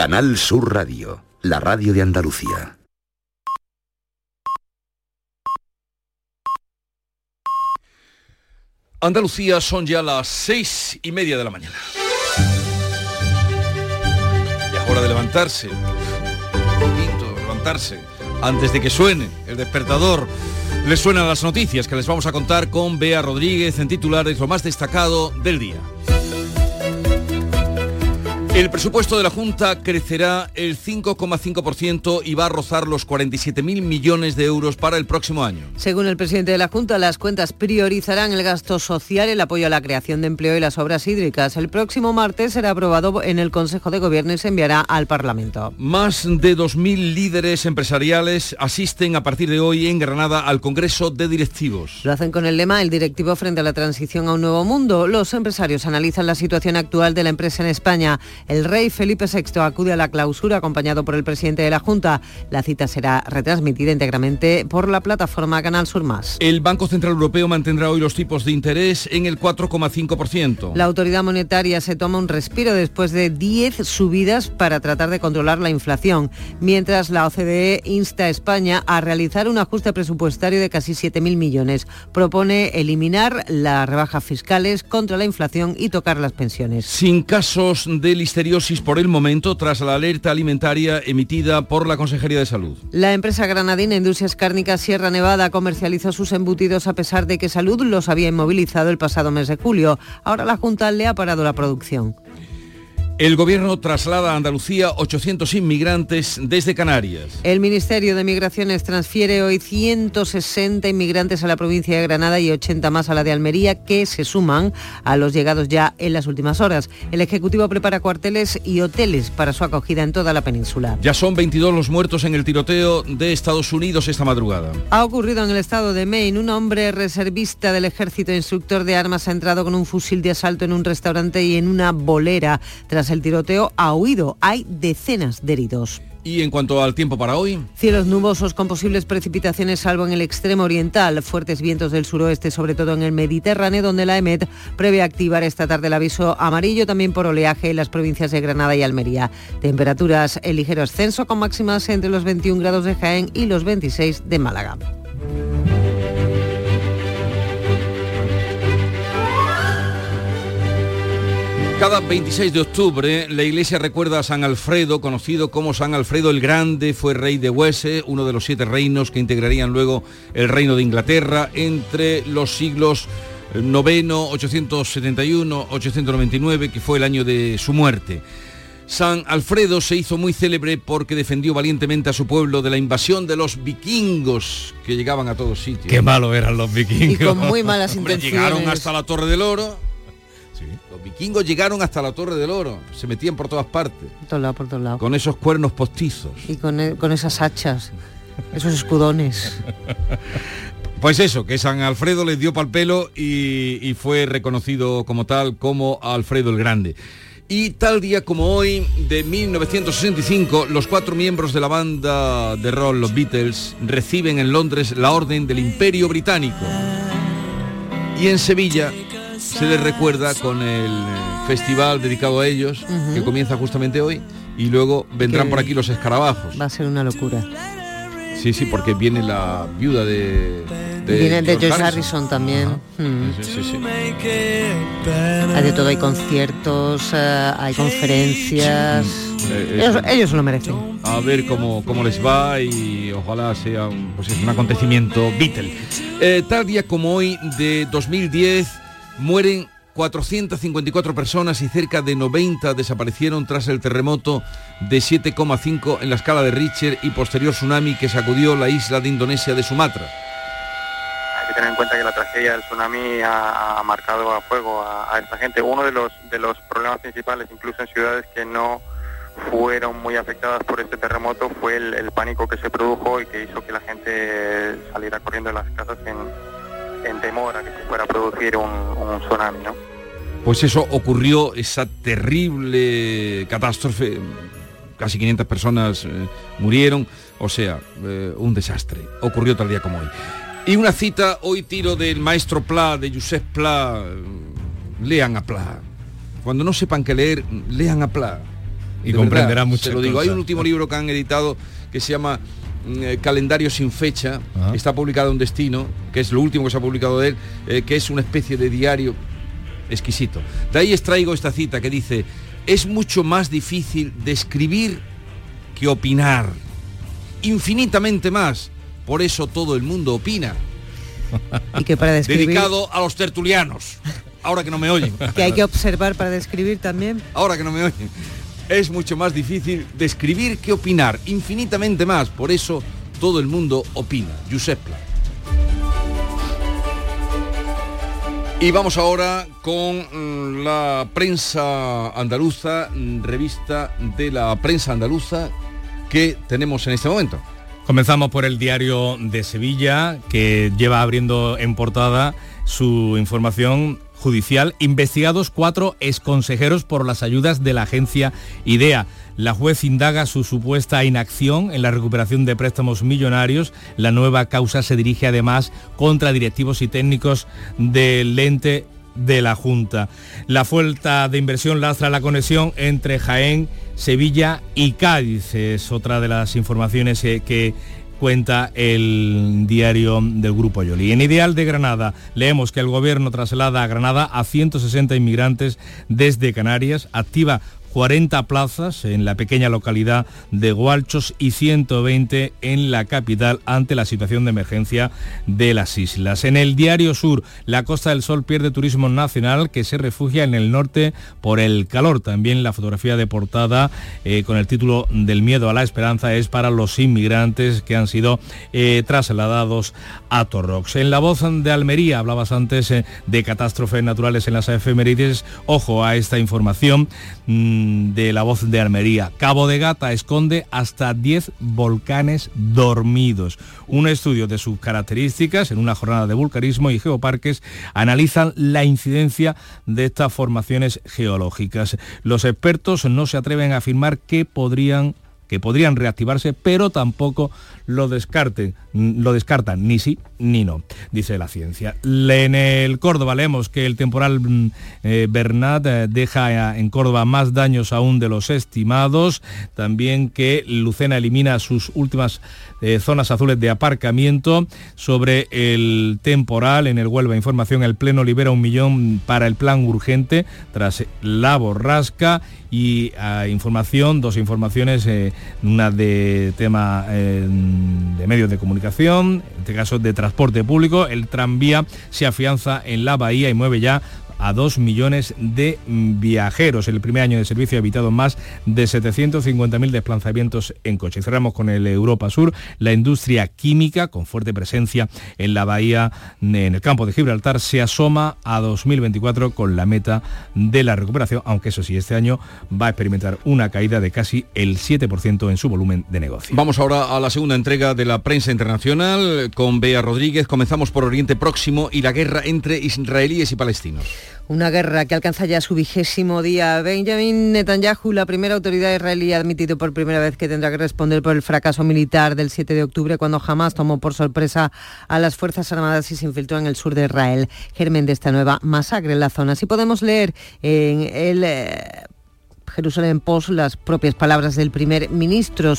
Canal Sur Radio, la radio de Andalucía. Andalucía son ya las seis y media de la mañana. Ya es hora de levantarse. Bonito, levantarse. Antes de que suene el despertador. Les suenan las noticias que les vamos a contar con Bea Rodríguez en titulares lo más destacado del día. El presupuesto de la Junta crecerá el 5,5% y va a rozar los 47.000 millones de euros para el próximo año. Según el presidente de la Junta, las cuentas priorizarán el gasto social, el apoyo a la creación de empleo y las obras hídricas. El próximo martes será aprobado en el Consejo de Gobierno y se enviará al Parlamento. Más de 2.000 líderes empresariales asisten a partir de hoy en Granada al Congreso de Directivos. Lo hacen con el lema El directivo frente a la transición a un nuevo mundo. Los empresarios analizan la situación actual de la empresa en España. El rey Felipe VI acude a la clausura acompañado por el presidente de la Junta. La cita será retransmitida íntegramente por la plataforma Canal Sur Más. El Banco Central Europeo mantendrá hoy los tipos de interés en el 4,5%. La autoridad monetaria se toma un respiro después de 10 subidas para tratar de controlar la inflación, mientras la OCDE insta a España a realizar un ajuste presupuestario de casi 7.000 millones. Propone eliminar las rebajas fiscales contra la inflación y tocar las pensiones. Sin casos de por el momento tras la alerta alimentaria emitida por la Consejería de Salud. La empresa granadina Industrias Cárnicas Sierra Nevada comercializó sus embutidos a pesar de que Salud los había inmovilizado el pasado mes de julio. Ahora la Junta le ha parado la producción. El gobierno traslada a Andalucía 800 inmigrantes desde Canarias. El Ministerio de Migraciones transfiere hoy 160 inmigrantes a la provincia de Granada y 80 más a la de Almería que se suman a los llegados ya en las últimas horas. El Ejecutivo prepara cuarteles y hoteles para su acogida en toda la península. Ya son 22 los muertos en el tiroteo de Estados Unidos esta madrugada. Ha ocurrido en el estado de Maine. Un hombre reservista del ejército instructor de armas ha entrado con un fusil de asalto en un restaurante y en una bolera. Tras el tiroteo ha huido. Hay decenas de heridos. Y en cuanto al tiempo para hoy, Cielos nubosos con posibles precipitaciones salvo en el extremo oriental, fuertes vientos del suroeste, sobre todo en el Mediterráneo, donde la EMET prevé activar esta tarde el aviso amarillo también por oleaje en las provincias de Granada y Almería. Temperaturas en ligero ascenso con máximas entre los 21 grados de Jaén y los 26 de Málaga. Cada 26 de octubre la iglesia recuerda a San Alfredo, conocido como San Alfredo el Grande, fue rey de Huese, uno de los siete reinos que integrarían luego el reino de Inglaterra entre los siglos noveno, 871, 899, que fue el año de su muerte. San Alfredo se hizo muy célebre porque defendió valientemente a su pueblo de la invasión de los vikingos que llegaban a todos sitios. Qué malo eran los vikingos. Y con muy malas Hombre, intenciones. llegaron hasta la Torre del Oro. Los vikingos llegaron hasta la Torre del Oro, se metían por todas partes, Por todos lados, por todos lados. con esos cuernos postizos. Y con, e- con esas hachas, esos escudones. Pues eso, que San Alfredo les dio pal pelo y, y fue reconocido como tal, como Alfredo el Grande. Y tal día como hoy, de 1965, los cuatro miembros de la banda de rock, los Beatles, reciben en Londres la Orden del Imperio Británico. Y en Sevilla se les recuerda con el eh, festival dedicado a ellos, que comienza justamente hoy, y luego vendrán Que- por aquí los escarabajos. Va a ser una locura. Sí, sí, porque viene la viuda de... de Viene de George Harrison, también. Mm. Sí, sí, sí. Hay de todo, hay conciertos, eh, hay conferencias. Eh, Ellos, eh, lo merecen. a ver cómo, cómo les va y ojalá sea un, pues es un acontecimiento Beatle. Eh, tal día como hoy de 2010 mueren 454 personas y cerca de 90 desaparecieron tras el terremoto de 7,5 en la escala de Richter y posterior tsunami que sacudió la isla de Indonesia de Sumatra. Hay que tener en cuenta que la tragedia del tsunami ha, marcado a fuego a, a esta gente. Uno de los, de los problemas principales, incluso en ciudades que no fueron muy afectadas por este terremoto, fue el, el pánico que se produjo y que hizo que la gente saliera corriendo de las casas en, en temor a que se fuera a producir un, un tsunami. ¿no? Pues eso ocurrió, esa terrible catástrofe, casi 500 personas eh, murieron, o sea, eh, un desastre. Ocurrió tal día como hoy. Y una cita, hoy tiro del maestro Pla, de Josep Pla, lean a Pla. Cuando no sepan qué leer, lean a Pla. Y De comprenderán verdad, muchas Se lo digo, hay un último libro que han editado que se llama eh, Calendario sin fecha, está publicado en Destino, que es lo último que se ha publicado de él, eh, que es una especie de diario exquisito. De ahí extraigo esta cita que dice, es mucho más difícil describir que opinar. Infinitamente más. Por eso todo el mundo opina. Y que para describir... Dedicado a los tertulianos. Ahora que no me oyen. Que hay que observar para describir también. Ahora que no me oyen. Es mucho más difícil describir que opinar. Infinitamente más. Por eso todo el mundo opina. Josep. Y vamos ahora con mm, la prensa andaluza, revista de la prensa andaluza que tenemos en este momento. Comenzamos por el diario de Sevilla, que lleva abriendo en portada su información judicial. Investigados cuatro exconsejeros por las ayudas de la agencia IDEA. La juez indaga su supuesta inacción en la recuperación de préstamos millonarios. La nueva causa se dirige además contra directivos y técnicos del ente de la Junta. La falta de inversión lastra la conexión entre Jaén, Sevilla y Cádiz. Es otra de las informaciones eh, que cuenta el diario del Grupo Yoli. En Ideal de Granada leemos que el gobierno traslada a Granada a 160 inmigrantes desde Canarias, activa 40 plazas en la pequeña localidad de Gualchos y 120 en la capital ante la situación de emergencia de las islas. En el diario Sur, la Costa del Sol pierde turismo nacional que se refugia en el norte por el calor. También la fotografía de portada eh, con el título del miedo a la esperanza es para los inmigrantes que han sido eh, trasladados a Torrox. En la voz de Almería, hablabas antes eh, de catástrofes naturales en las efemérides. Ojo a esta información. mm, de la voz de Almería. Cabo de Gata esconde hasta 10 volcanes dormidos. Un estudio de sus características en una jornada de vulcanismo y geoparques analizan la incidencia de estas formaciones geológicas. Los expertos no se atreven a afirmar que podrían que podrían reactivarse, pero tampoco lo descarten, lo descartan ni sí ni no, dice la ciencia. En el Córdoba leemos que el temporal mm, eh, Bernat eh, deja eh, en Córdoba más daños aún de los estimados, también que Lucena elimina sus últimas eh, zonas azules de aparcamiento sobre el temporal en el Huelva. Información, el Pleno libera un millón para el plan urgente tras la borrasca y información, dos informaciones, eh, una de tema eh, de medios de comunicación, en este caso de transporte público, el tranvía se afianza en la bahía y mueve ya a 2 millones de viajeros. El primer año de servicio ha evitado más de 750.000 desplazamientos en coche. Cerramos con el Europa Sur, la industria química con fuerte presencia en la bahía, en el campo de Gibraltar, se asoma a 2024 con la meta de la recuperación, aunque eso sí, este año va a experimentar una caída de casi el 7% en su volumen de negocio. Vamos ahora a la segunda entrega de la prensa internacional con Bea Rodríguez. Comenzamos por Oriente Próximo y la guerra entre israelíes y palestinos. Una guerra que alcanza ya su vigésimo día. Benjamin Netanyahu, la primera autoridad israelí, ha admitido por primera vez que tendrá que responder por el fracaso militar del 7 de octubre, cuando Hamas tomó por sorpresa a las Fuerzas Armadas y se infiltró en el sur de Israel, germen de esta nueva masacre en la zona. Si podemos leer en el... eh, Jerusalén Post las propias palabras del primer ministro.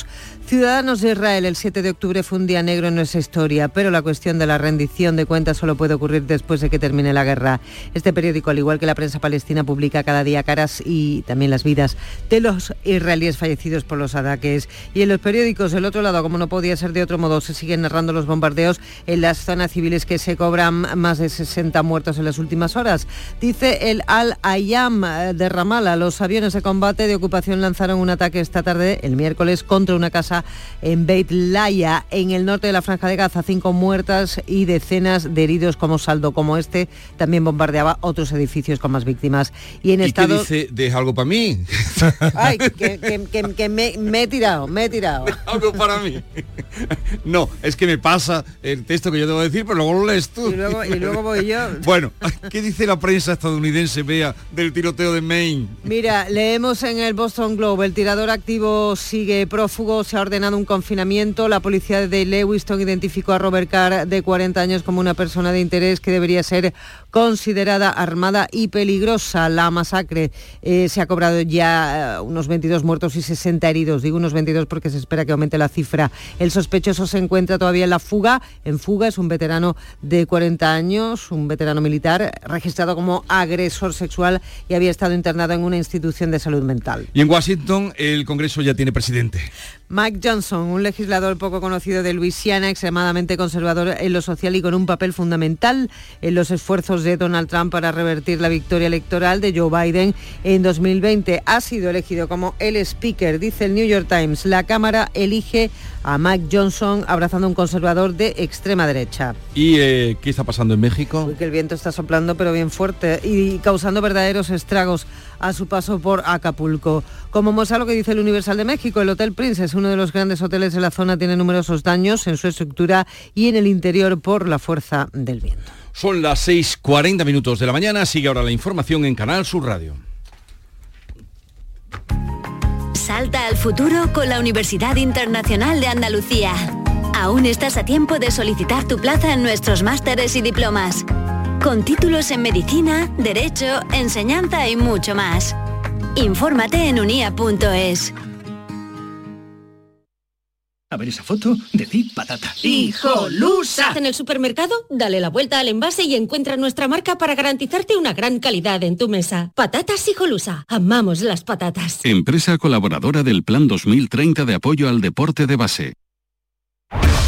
Ciudadanos de Israel, el 7 de octubre fue un día negro en nuestra historia, pero la cuestión de la rendición de cuentas solo puede ocurrir después de que termine la guerra. Este periódico, al igual que la prensa palestina, publica cada día caras y también las vidas de los israelíes fallecidos por los ataques. Y en los periódicos, del otro lado, como no podía ser de otro modo, se siguen narrando los bombardeos en las zonas civiles que se cobran más de 60 muertos en las últimas horas. Dice el Al-Ayam de Ramallah, los aviones de combate de ocupación lanzaron un ataque esta tarde, el miércoles, contra una casa en Beit Laya, en el norte de la Franja de Gaza. Cinco muertas y decenas de heridos como saldo. Como este, también bombardeaba otros edificios con más víctimas. Y en ¿Y estado... qué dice? ¿Deja algo para mí? Ay, que, que- que- que me, me he tirado, me he tirado. algo para mí. No, es que me pasa el texto que yo debo decir, pero luego lo lees tú. Y luego, y luego voy yo. Bueno, ¿qué dice la prensa estadounidense, vea, del tiroteo de Maine? Mira, leemos en el Boston Globe, el tirador activo sigue prófugo, se ha ordenado un confinamiento. La policía de Lewiston identificó a Robert Carr, de 40 años, como una persona de interés que debería ser considerada armada y peligrosa. La masacre eh, se ha cobrado ya eh, unos 22 muertos y 60 heridos. Digo unos 22 porque se espera que aumente la cifra. El sospechoso se encuentra todavía en la fuga. En fuga es un veterano de 40 años, un veterano militar, registrado como agresor sexual y había estado internado en una institución de salud mental. Y en Washington el Congreso ya tiene presidente. Mike Johnson, un legislador poco conocido de Luisiana, extremadamente conservador en lo social y con un papel fundamental en los esfuerzos de Donald Trump para revertir la victoria electoral de Joe Biden en 2020. Ha sido elegido como el speaker, dice el New York Times. La Cámara elige a Mike Johnson abrazando a un conservador de extrema derecha. ¿Y eh, qué está pasando en México? Uy, que el viento está soplando pero bien fuerte y causando verdaderos estragos a su paso por Acapulco. Como muestra lo que dice el Universal de México, el Hotel Princess, uno de los grandes hoteles de la zona, tiene numerosos daños en su estructura y en el interior por la fuerza del viento. Son las 6.40 minutos de la mañana, sigue ahora la información en Canal Sur Radio. Salta al futuro con la Universidad Internacional de Andalucía. Aún estás a tiempo de solicitar tu plaza en nuestros másteres y diplomas. Con títulos en medicina, derecho, enseñanza y mucho más. Infórmate en unia.es. A ver esa foto, decid patata. ¡Hijolusa! En el supermercado, dale la vuelta al envase y encuentra nuestra marca para garantizarte una gran calidad en tu mesa. Patatas Hijolusa. Amamos las patatas. Empresa colaboradora del Plan 2030 de apoyo al deporte de base.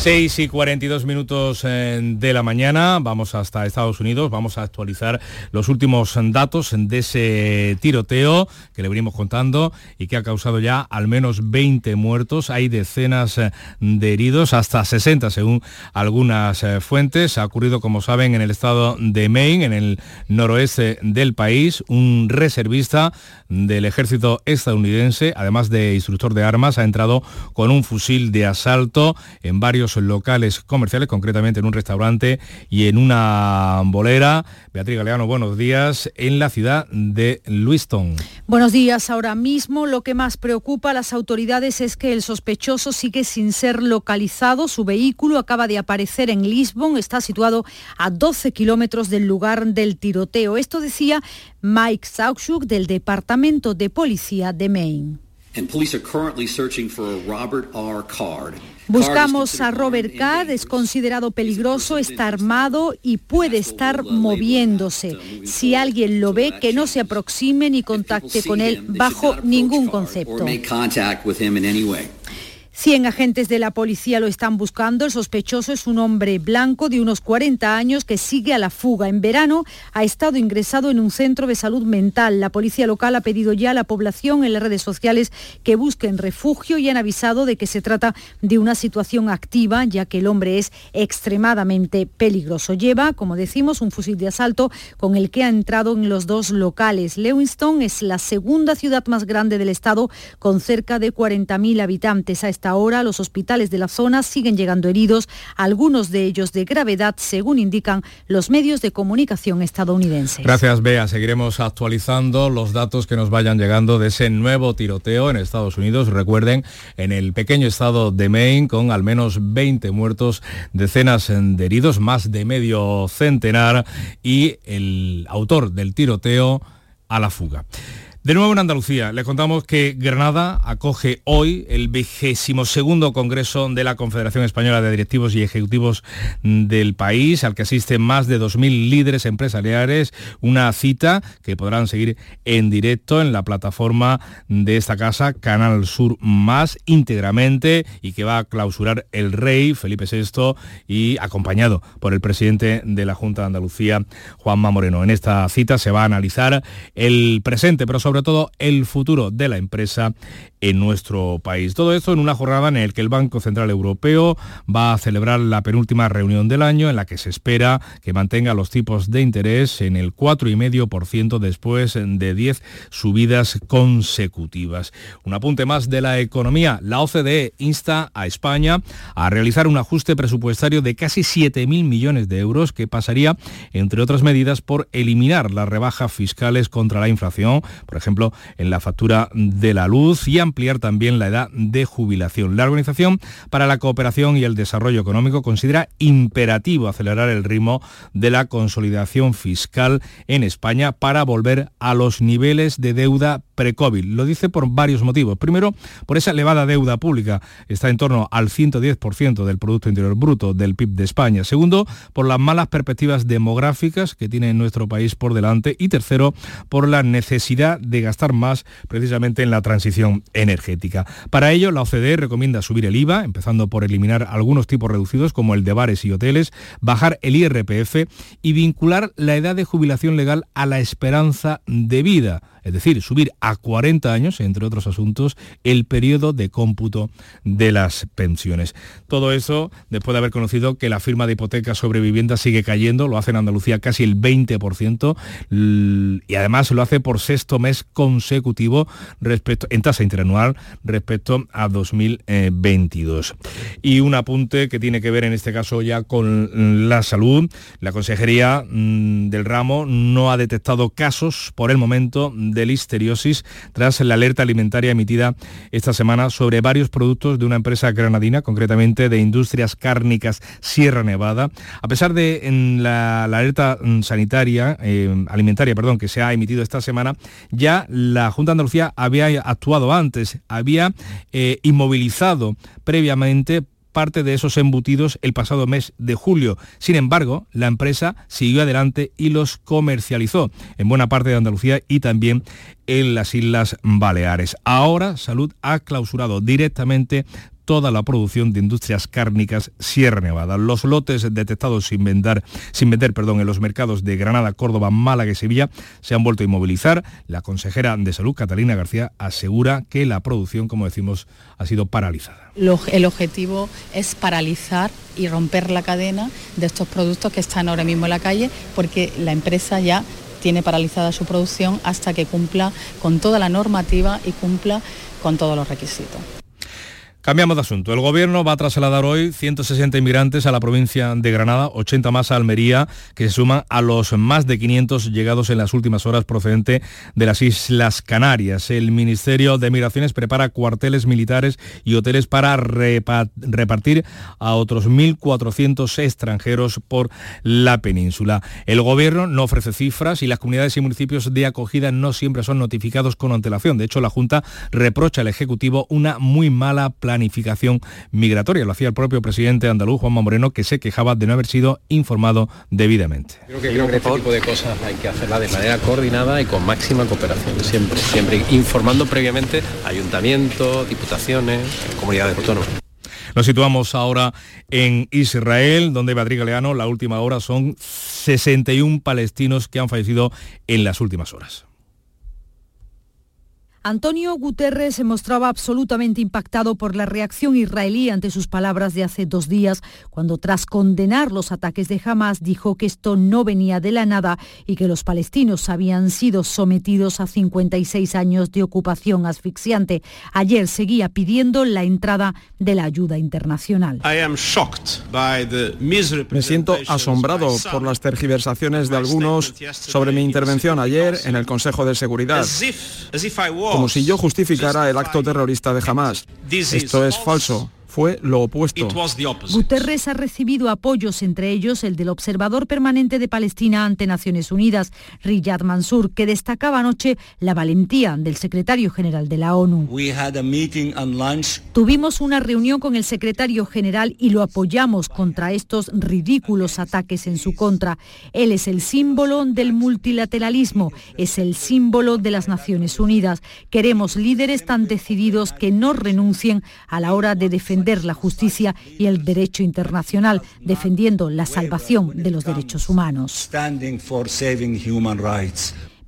6 y 42 minutos eh, de la mañana, vamos hasta Estados Unidos, vamos a actualizar los últimos datos de ese tiroteo que le venimos contando y que ha causado ya al menos 20 muertos, hay decenas eh, de heridos, hasta 60 según algunas eh, fuentes. Ha ocurrido, como saben, en el estado de Maine, en el noroeste del país, un reservista del ejército estadounidense, además de instructor de armas, ha entrado con un fusil de asalto en varios locales comerciales, concretamente en un restaurante y en una bolera. Beatriz Galeano, buenos días, en la ciudad de Lewiston. Buenos días. Ahora mismo lo que más preocupa a las autoridades es que el sospechoso sigue sin ser localizado. Su vehículo acaba de aparecer en Lisbon, está situado a 12 kilómetros del lugar del tiroteo. Esto decía Mike Saukshuk del Departamento de Policía de Maine. And police are currently searching for a Robert R. Card. Buscamos a Robert Card, es considerado peligroso, está armado y puede estar moviéndose. Si alguien lo ve, que no se aproxime ni contacte con él bajo ningún concepto. Make contact with him in any way. 100 agentes de la policía lo están buscando. El sospechoso es un hombre blanco de unos 40 años que sigue a la fuga. En verano ha estado ingresado en un centro de salud mental. La policía local ha pedido ya a la población en las redes sociales que busquen refugio y han avisado de que se trata de una situación activa, ya que el hombre es extremadamente peligroso. Lleva, como decimos, un fusil de asalto con el que ha entrado en los dos locales. Lewiston es la segunda ciudad más grande del estado con cerca de 40.000 habitantes. Ahora los hospitales de la zona siguen llegando heridos, algunos de ellos de gravedad, según indican los medios de comunicación estadounidenses. Gracias, Bea. Seguiremos actualizando los datos que nos vayan llegando de ese nuevo tiroteo en Estados Unidos. Recuerden, en el pequeño estado de Maine, con al menos 20 muertos, decenas de heridos, más de medio centenar, y el autor del tiroteo a la fuga. De nuevo en Andalucía, les contamos que Granada acoge hoy el vigésimo segundo Congreso de la Confederación Española de Directivos y Ejecutivos del país, al que asisten más de 2.000 líderes empresariales, una cita que podrán seguir en directo en la plataforma de esta casa, Canal Sur Más, íntegramente, y que va a clausurar el rey Felipe VI y acompañado por el presidente de la Junta de Andalucía, Juanma Moreno. En esta cita se va a analizar el presente, pero sobre todo el futuro de la empresa en nuestro país. Todo esto en una jornada en la que el Banco Central Europeo va a celebrar la penúltima reunión del año en la que se espera que mantenga los tipos de interés en el 4,5% después de 10 subidas consecutivas. Un apunte más de la economía. La OCDE insta a España a realizar un ajuste presupuestario de casi 7.000 millones de euros que pasaría, entre otras medidas, por eliminar las rebajas fiscales contra la inflación, por ejemplo, en la factura de la luz y ampliar también la edad de jubilación. La Organización para la Cooperación y el Desarrollo Económico considera imperativo acelerar el ritmo de la consolidación fiscal en España para volver a los niveles de deuda pre-COVID. Lo dice por varios motivos. Primero, por esa elevada deuda pública, está en torno al 110% del Producto Interior Bruto del PIB de España. Segundo, por las malas perspectivas demográficas que tiene nuestro país por delante. Y tercero, por la necesidad de gastar más precisamente en la transición energética. Para ello, la OCDE recomienda subir el IVA, empezando por eliminar algunos tipos reducidos como el de bares y hoteles, bajar el IRPF y vincular la edad de jubilación legal a la esperanza de vida es decir, subir a 40 años, entre otros asuntos, el periodo de cómputo de las pensiones. Todo eso después de haber conocido que la firma de hipotecas sobre vivienda sigue cayendo, lo hace en Andalucía casi el 20% y además lo hace por sexto mes consecutivo respecto, en tasa interanual respecto a 2022. Y un apunte que tiene que ver en este caso ya con la salud. La Consejería mm, del ramo no ha detectado casos por el momento de listeriosis tras la alerta alimentaria emitida esta semana sobre varios productos de una empresa granadina, concretamente de Industrias Cárnicas Sierra Nevada. A pesar de en la, alerta mm, sanitaria, eh, alimentaria, perdón, que se ha emitido esta semana, ya la Junta de Andalucía había actuado antes, había eh, inmovilizado previamente parte de esos embutidos el pasado mes de julio. Sin embargo, la empresa siguió adelante y los comercializó en buena parte de Andalucía y también en las Islas Baleares. Ahora Salud ha clausurado directamente toda la producción de industrias cárnicas Sierra Nevada. Los lotes detectados sin vender, sin vender perdón, en los mercados de Granada, Córdoba, Málaga y Sevilla se han vuelto a inmovilizar. La consejera de Salud, Catalina García, asegura que la producción, como decimos, ha sido paralizada. El objetivo es paralizar y romper la cadena de estos productos que están ahora mismo en la calle porque la empresa ya tiene paralizada su producción hasta que cumpla con toda la normativa y cumpla con todos los requisitos. Cambiamos de asunto. El gobierno va a trasladar hoy 160 inmigrantes a la provincia de Granada, 80 más a Almería, que se suman a los más de 500 llegados en las últimas horas procedente de las Islas Canarias. El Ministerio de Migraciones prepara cuarteles militares y hoteles para repartir a otros 1.400 extranjeros por la península. El gobierno no ofrece cifras y las comunidades y municipios de acogida no siempre son notificados con antelación. De hecho, la Junta reprocha al Ejecutivo una muy mala planificación planificación migratoria. Lo hacía el propio presidente andaluz, Juanma Moreno, que se quejaba de no haber sido informado debidamente. Creo que, creo que este tipo de cosas hay que hacerla de manera coordinada y con máxima cooperación, siempre, siempre informando previamente ayuntamientos, diputaciones, comunidades autónomas. Nos situamos ahora en Israel, donde Beatriz Galeano, la última hora son 61 palestinos que han fallecido en las últimas horas. Antonio Guterres se mostraba absolutamente impactado por la reacción israelí ante sus palabras de hace dos días, cuando tras condenar los ataques de Hamas dijo que esto no venía de la nada y que los palestinos habían sido sometidos a 56 años de ocupación asfixiante. Ayer seguía pidiendo la entrada de la ayuda internacional. Me siento asombrado por las tergiversaciones de algunos sobre mi intervención ayer en el Consejo de Seguridad como si yo justificara el acto terrorista de Hamas. Esto es falso fue lo opuesto. Guterres ha recibido apoyos, entre ellos el del observador permanente de Palestina ante Naciones Unidas, Riyad Mansour, que destacaba anoche la valentía del secretario general de la ONU. Tuvimos una reunión con el secretario general y lo apoyamos contra estos ridículos ataques en su contra. Él es el símbolo del multilateralismo, es el símbolo de las Naciones Unidas. Queremos líderes tan decididos que no renuncien a la hora de defender la justicia y el derecho internacional, defendiendo la salvación de los derechos humanos.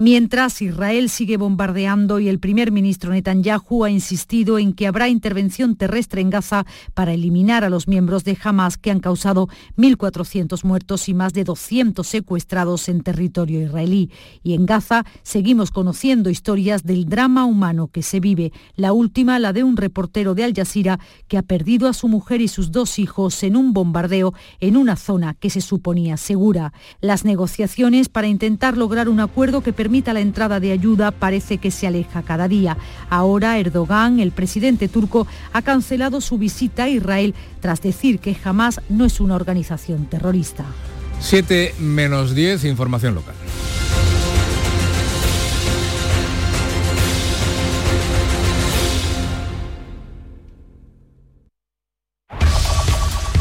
Mientras Israel sigue bombardeando y el primer ministro Netanyahu ha insistido en que habrá intervención terrestre en Gaza para eliminar a los miembros de Hamas que han causado 1.400 muertos y más de 200 secuestrados en territorio israelí. Y en Gaza seguimos conociendo historias del drama humano que se vive. La última, la de un reportero de Al Jazeera que ha perdido a su mujer y sus dos hijos en un bombardeo en una zona que se suponía segura. Las negociaciones para intentar lograr un acuerdo que permita la entrada de ayuda parece que se aleja cada día. Ahora Erdogan, el presidente turco, ha cancelado su visita a Israel tras decir que jamás no es una organización terrorista. 7 menos 10, información local.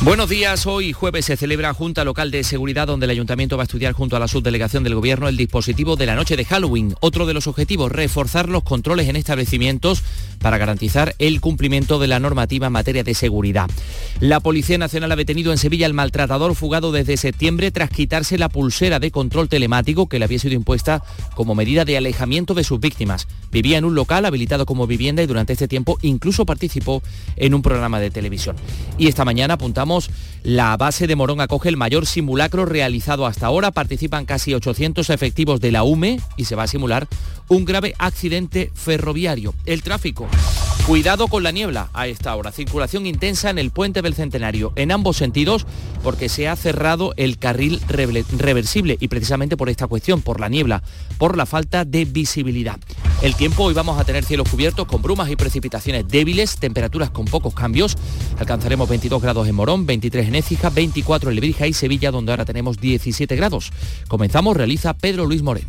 Buenos días, hoy jueves se celebra Junta Local de Seguridad donde el Ayuntamiento va a estudiar junto a la subdelegación del Gobierno el dispositivo de la noche de Halloween. Otro de los objetivos, reforzar los controles en establecimientos para garantizar el cumplimiento de la normativa en materia de seguridad. La Policía Nacional ha detenido en Sevilla al maltratador fugado desde septiembre tras quitarse la pulsera de control telemático que le había sido impuesta como medida de alejamiento de sus víctimas. Vivía en un local habilitado como vivienda y durante este tiempo incluso participó en un programa de televisión. Y esta mañana apuntamos la base de Morón acoge el mayor simulacro realizado hasta ahora. Participan casi 800 efectivos de la UME y se va a simular un grave accidente ferroviario. El tráfico. Cuidado con la niebla a esta hora. Circulación intensa en el puente del Centenario en ambos sentidos porque se ha cerrado el carril reversible y precisamente por esta cuestión, por la niebla, por la falta de visibilidad. El tiempo hoy vamos a tener cielos cubiertos con brumas y precipitaciones débiles, temperaturas con pocos cambios. Alcanzaremos 22 grados en Morón, 23 en Écija, 24 en Lebrija y Sevilla donde ahora tenemos 17 grados. Comenzamos, realiza Pedro Luis Moreno.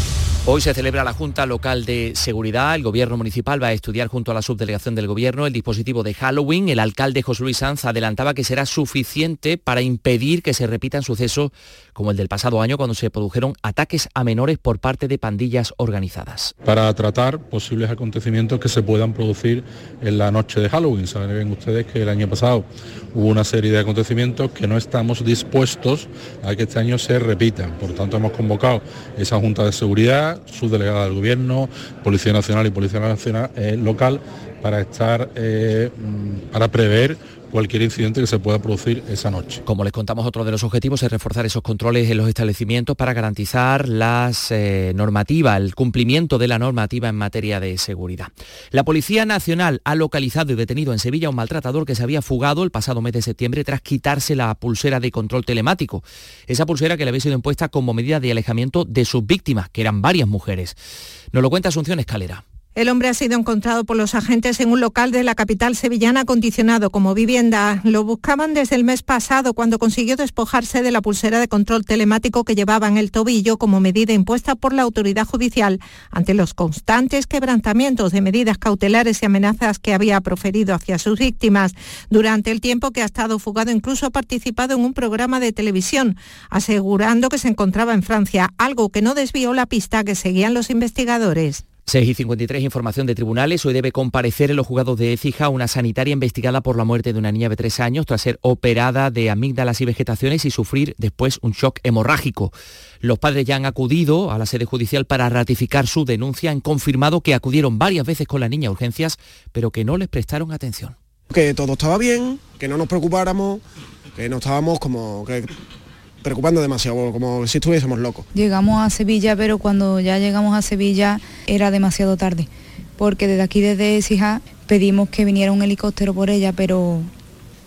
Hoy se celebra la Junta Local de Seguridad. El Gobierno Municipal va a estudiar junto a la subdelegación del Gobierno el dispositivo de Halloween. El alcalde José Luis Sanz adelantaba que será suficiente para impedir que se repitan sucesos como el del pasado año cuando se produjeron ataques a menores por parte de pandillas organizadas. Para tratar posibles acontecimientos que se puedan producir en la noche de Halloween. Saben ustedes que el año pasado hubo una serie de acontecimientos que no estamos dispuestos a que este año se repitan. Por tanto, hemos convocado esa Junta de Seguridad subdelegada del Gobierno, Policía Nacional y Policía Nacional eh, local para estar, eh, mm, para prever cualquier incidente que se pueda producir esa noche. Como les contamos, otro de los objetivos es reforzar esos controles en los establecimientos para garantizar las eh, normativas, el cumplimiento de la normativa en materia de seguridad. La Policía Nacional ha localizado y detenido en Sevilla a un maltratador que se había fugado el pasado mes de septiembre tras quitarse la pulsera de control telemático. Esa pulsera que le había sido impuesta como medida de alejamiento de sus víctimas, que eran varias mujeres. Nos lo cuenta Asunción Escalera. El hombre ha sido encontrado por los agentes en un local de la capital sevillana acondicionado como vivienda. Lo buscaban desde el mes pasado cuando consiguió despojarse de la pulsera de control telemático que llevaba en el tobillo como medida impuesta por la autoridad judicial ante los constantes quebrantamientos de medidas cautelares y amenazas que había proferido hacia sus víctimas. Durante el tiempo que ha estado fugado incluso ha participado en un programa de televisión asegurando que se encontraba en Francia, algo que no desvió la pista que seguían los investigadores. 6 y 53, información de tribunales. Hoy debe comparecer en los juzgados de Écija una sanitaria investigada por la muerte de una niña de tres años tras ser operada de amígdalas y vegetaciones y sufrir después un shock hemorrágico. Los padres ya han acudido a la sede judicial para ratificar su denuncia. Han confirmado que acudieron varias veces con la niña a urgencias, pero que no les prestaron atención. Que todo estaba bien, que no nos preocupáramos, que no estábamos como que preocupando demasiado, como si estuviésemos locos. Llegamos a Sevilla, pero cuando ya llegamos a Sevilla era demasiado tarde, porque desde aquí, desde Sija, pedimos que viniera un helicóptero por ella, pero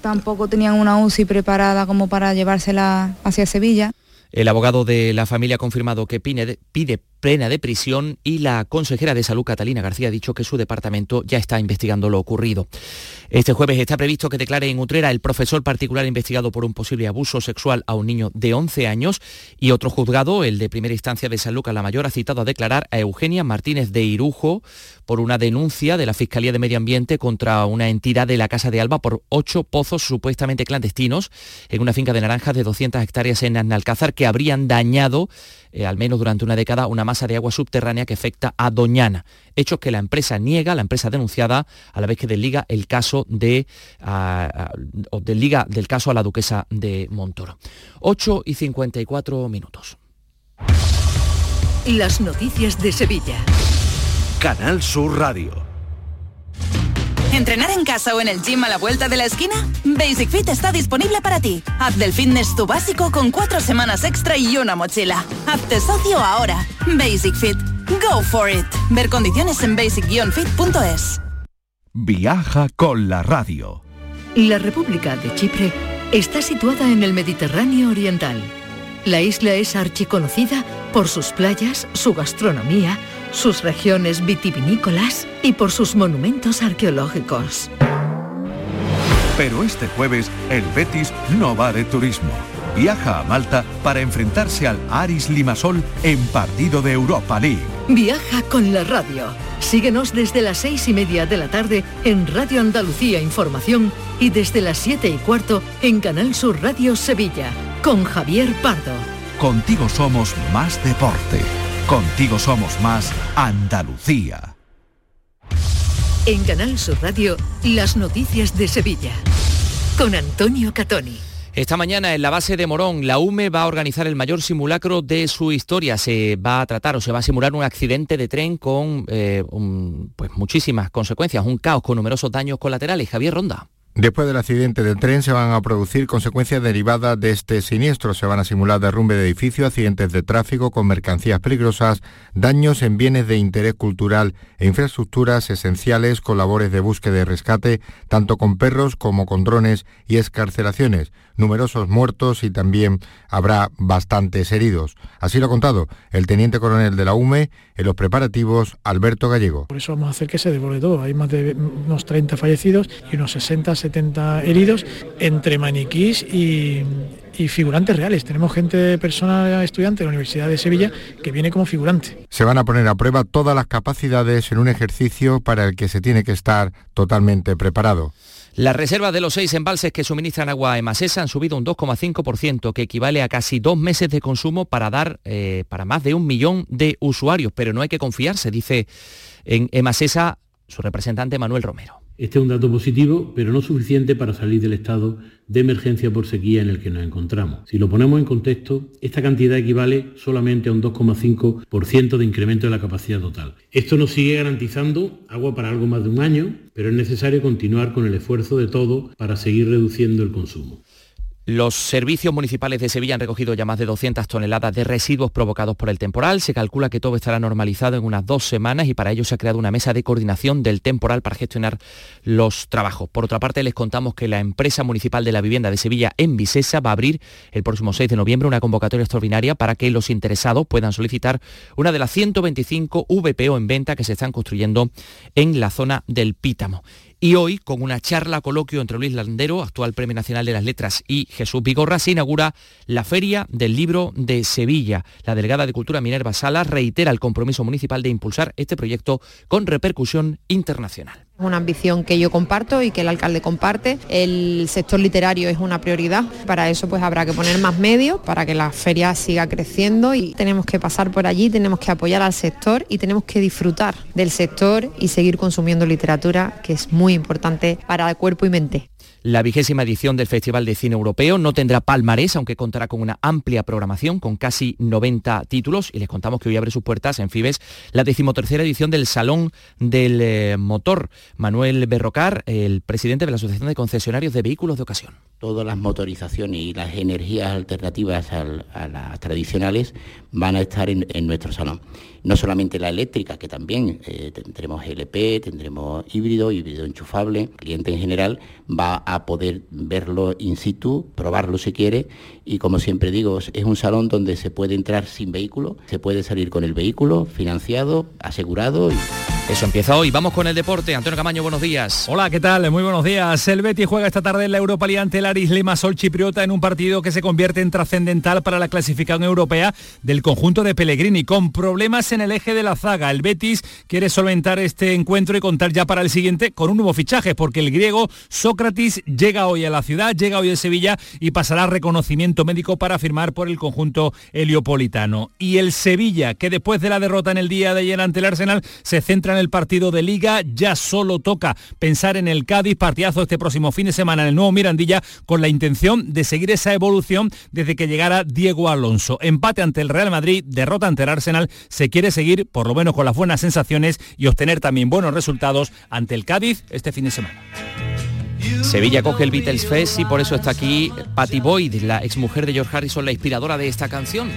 tampoco tenían una UCI preparada como para llevársela hacia Sevilla. El abogado de la familia ha confirmado que pide, pide pena de prisión y la consejera de salud Catalina García ha dicho que su departamento ya está investigando lo ocurrido. Este jueves está previsto que declare en Utrera el profesor particular investigado por un posible abuso sexual a un niño de 11 años y otro juzgado, el de primera instancia de San Lucas la Mayor, ha citado a declarar a Eugenia Martínez de Irujo por una denuncia de la Fiscalía de Medio Ambiente contra una entidad de la Casa de Alba por ocho pozos supuestamente clandestinos en una finca de naranjas de 200 hectáreas en Analcázar que habrían dañado eh, al menos durante una década, una masa de agua subterránea que afecta a Doñana. Hechos que la empresa niega, la empresa denunciada, a la vez que desliga el caso de, del caso a la duquesa de Montoro. 8 y 54 minutos. Las noticias de Sevilla. Canal Sur Radio. ¿Entrenar en casa o en el gym a la vuelta de la esquina? Basic Fit está disponible para ti. Haz del fitness tu básico con cuatro semanas extra y una mochila. Hazte socio ahora. Basic Fit. Go for it. Ver condiciones en basic-fit.es. Viaja con la radio. La República de Chipre está situada en el Mediterráneo Oriental. La isla es archiconocida por sus playas, su gastronomía, sus regiones vitivinícolas y por sus monumentos arqueológicos. Pero este jueves el Betis no va de turismo. Viaja a Malta para enfrentarse al Aris Limasol en partido de Europa League. Viaja con la radio. Síguenos desde las seis y media de la tarde en Radio Andalucía Información y desde las siete y cuarto en Canal Sur Radio Sevilla con Javier Pardo. Contigo somos más deporte. Contigo somos más Andalucía. En Canal Sur Radio, las noticias de Sevilla. Con Antonio Catoni. Esta mañana en la base de Morón, la UME va a organizar el mayor simulacro de su historia. Se va a tratar o se va a simular un accidente de tren con eh, pues muchísimas consecuencias, un caos con numerosos daños colaterales. Javier Ronda. Después del accidente del tren se van a producir consecuencias derivadas de este siniestro. Se van a simular derrumbe de edificios, accidentes de tráfico con mercancías peligrosas, daños en bienes de interés cultural e infraestructuras esenciales con labores de búsqueda y rescate, tanto con perros como con drones y escarcelaciones. Numerosos muertos y también habrá bastantes heridos. Así lo ha contado el teniente coronel de la UME en los preparativos, Alberto Gallego. Por eso vamos a hacer que se devore todo. Hay más de unos 30 fallecidos y unos 60 70 heridos entre maniquís y, figurantes reales. Tenemos gente, persona estudiante de la Universidad de Sevilla que viene como figurante. Se van a poner a prueba todas las capacidades en un ejercicio para el que se tiene que estar totalmente preparado. Las reservas de los seis embalses que suministran agua a Emasesa han subido un 2,5%, que equivale a casi dos meses de consumo para dar eh, para más de un millón de usuarios. Pero no hay que confiarse, dice en Emasesa su representante Manuel Romero. Este es un dato positivo, pero no suficiente para salir del estado de emergencia por sequía en el que nos encontramos. Si lo ponemos en contexto, esta cantidad equivale solamente a un 2,5% de incremento de la capacidad total. Esto nos sigue garantizando agua para algo más de un año, pero es necesario continuar con el esfuerzo de todo para seguir reduciendo el consumo. Los servicios municipales de Sevilla han recogido ya más de 200 toneladas de residuos provocados por el temporal. Se calcula que todo estará normalizado en unas dos semanas y para ello se ha creado una mesa de coordinación del temporal para gestionar los trabajos. Por otra parte, les contamos que la empresa municipal de la vivienda de Sevilla, en Visesa, va a abrir el próximo 6 de noviembre una convocatoria extraordinaria para que los interesados puedan solicitar una de las 125 VPO en venta que se están construyendo en la zona del Pítamo. Y hoy, con una charla coloquio entre Luis Landero, actual Premio Nacional de las Letras, y Jesús Vigorra, se inaugura la Feria del Libro de Sevilla. La delegada de Cultura Minerva Sala reitera el compromiso municipal de impulsar este proyecto con repercusión internacional. Es una ambición que yo comparto y que el alcalde comparte. El sector literario es una prioridad. Para eso pues habrá que poner más medios para que la feria siga creciendo y tenemos que pasar por allí, tenemos que apoyar al sector y tenemos que disfrutar del sector y seguir consumiendo literatura que es muy importante para el cuerpo y mente. La vigésima edición del Festival de Cine Europeo no tendrá palmarés, aunque contará con una amplia programación con casi 90 títulos. Y les contamos que hoy abre sus puertas en Fibes la decimotercera edición del Salón del eh, Motor. Manuel Berrocar, el presidente de la Asociación de Concesionarios de Vehículos de Ocasión. Todas las motorizaciones y las energías alternativas a las tradicionales van a estar en, nuestro salón. No solamente la eléctrica, que también eh, tendremos LP, tendremos híbrido, híbrido enchufable. El cliente en general va a poder verlo in situ, probarlo si quiere y como siempre digo, es un salón donde se puede entrar sin vehículo, se puede salir con el vehículo financiado, asegurado. Y... Eso empieza hoy. Vamos con el deporte. Antonio Camaño, buenos días. Hola, ¿qué tal? Muy buenos días. El Betis juega esta tarde en la Europa League ante el Aris Chipriota en un partido que se convierte en trascendental para la clasificación europea del conjunto de Pellegrini, con problemas en el eje de la zaga. El Betis quiere solventar este encuentro y contar ya para el siguiente con un nuevo fichaje, porque el griego Sócrates llega hoy a la ciudad, llega hoy a Sevilla y pasará reconocimiento médico para firmar por el conjunto heliopolitano. Y el Sevilla, que después de la derrota en el día de ayer ante el Arsenal, se centra en el partido de liga, ya solo toca pensar en el Cádiz, partidazo este próximo fin de semana en el nuevo Mirandilla, con la intención de seguir esa evolución desde que llegara Diego Alonso. Empate ante el Real Madrid, derrota ante el Arsenal, se quiere seguir por lo menos con las buenas sensaciones y obtener también buenos resultados ante el Cádiz este fin de semana. Sevilla coge el Beatles Fest y por eso está aquí Patty Boyd, la exmujer de George Harrison, la inspiradora de esta canción.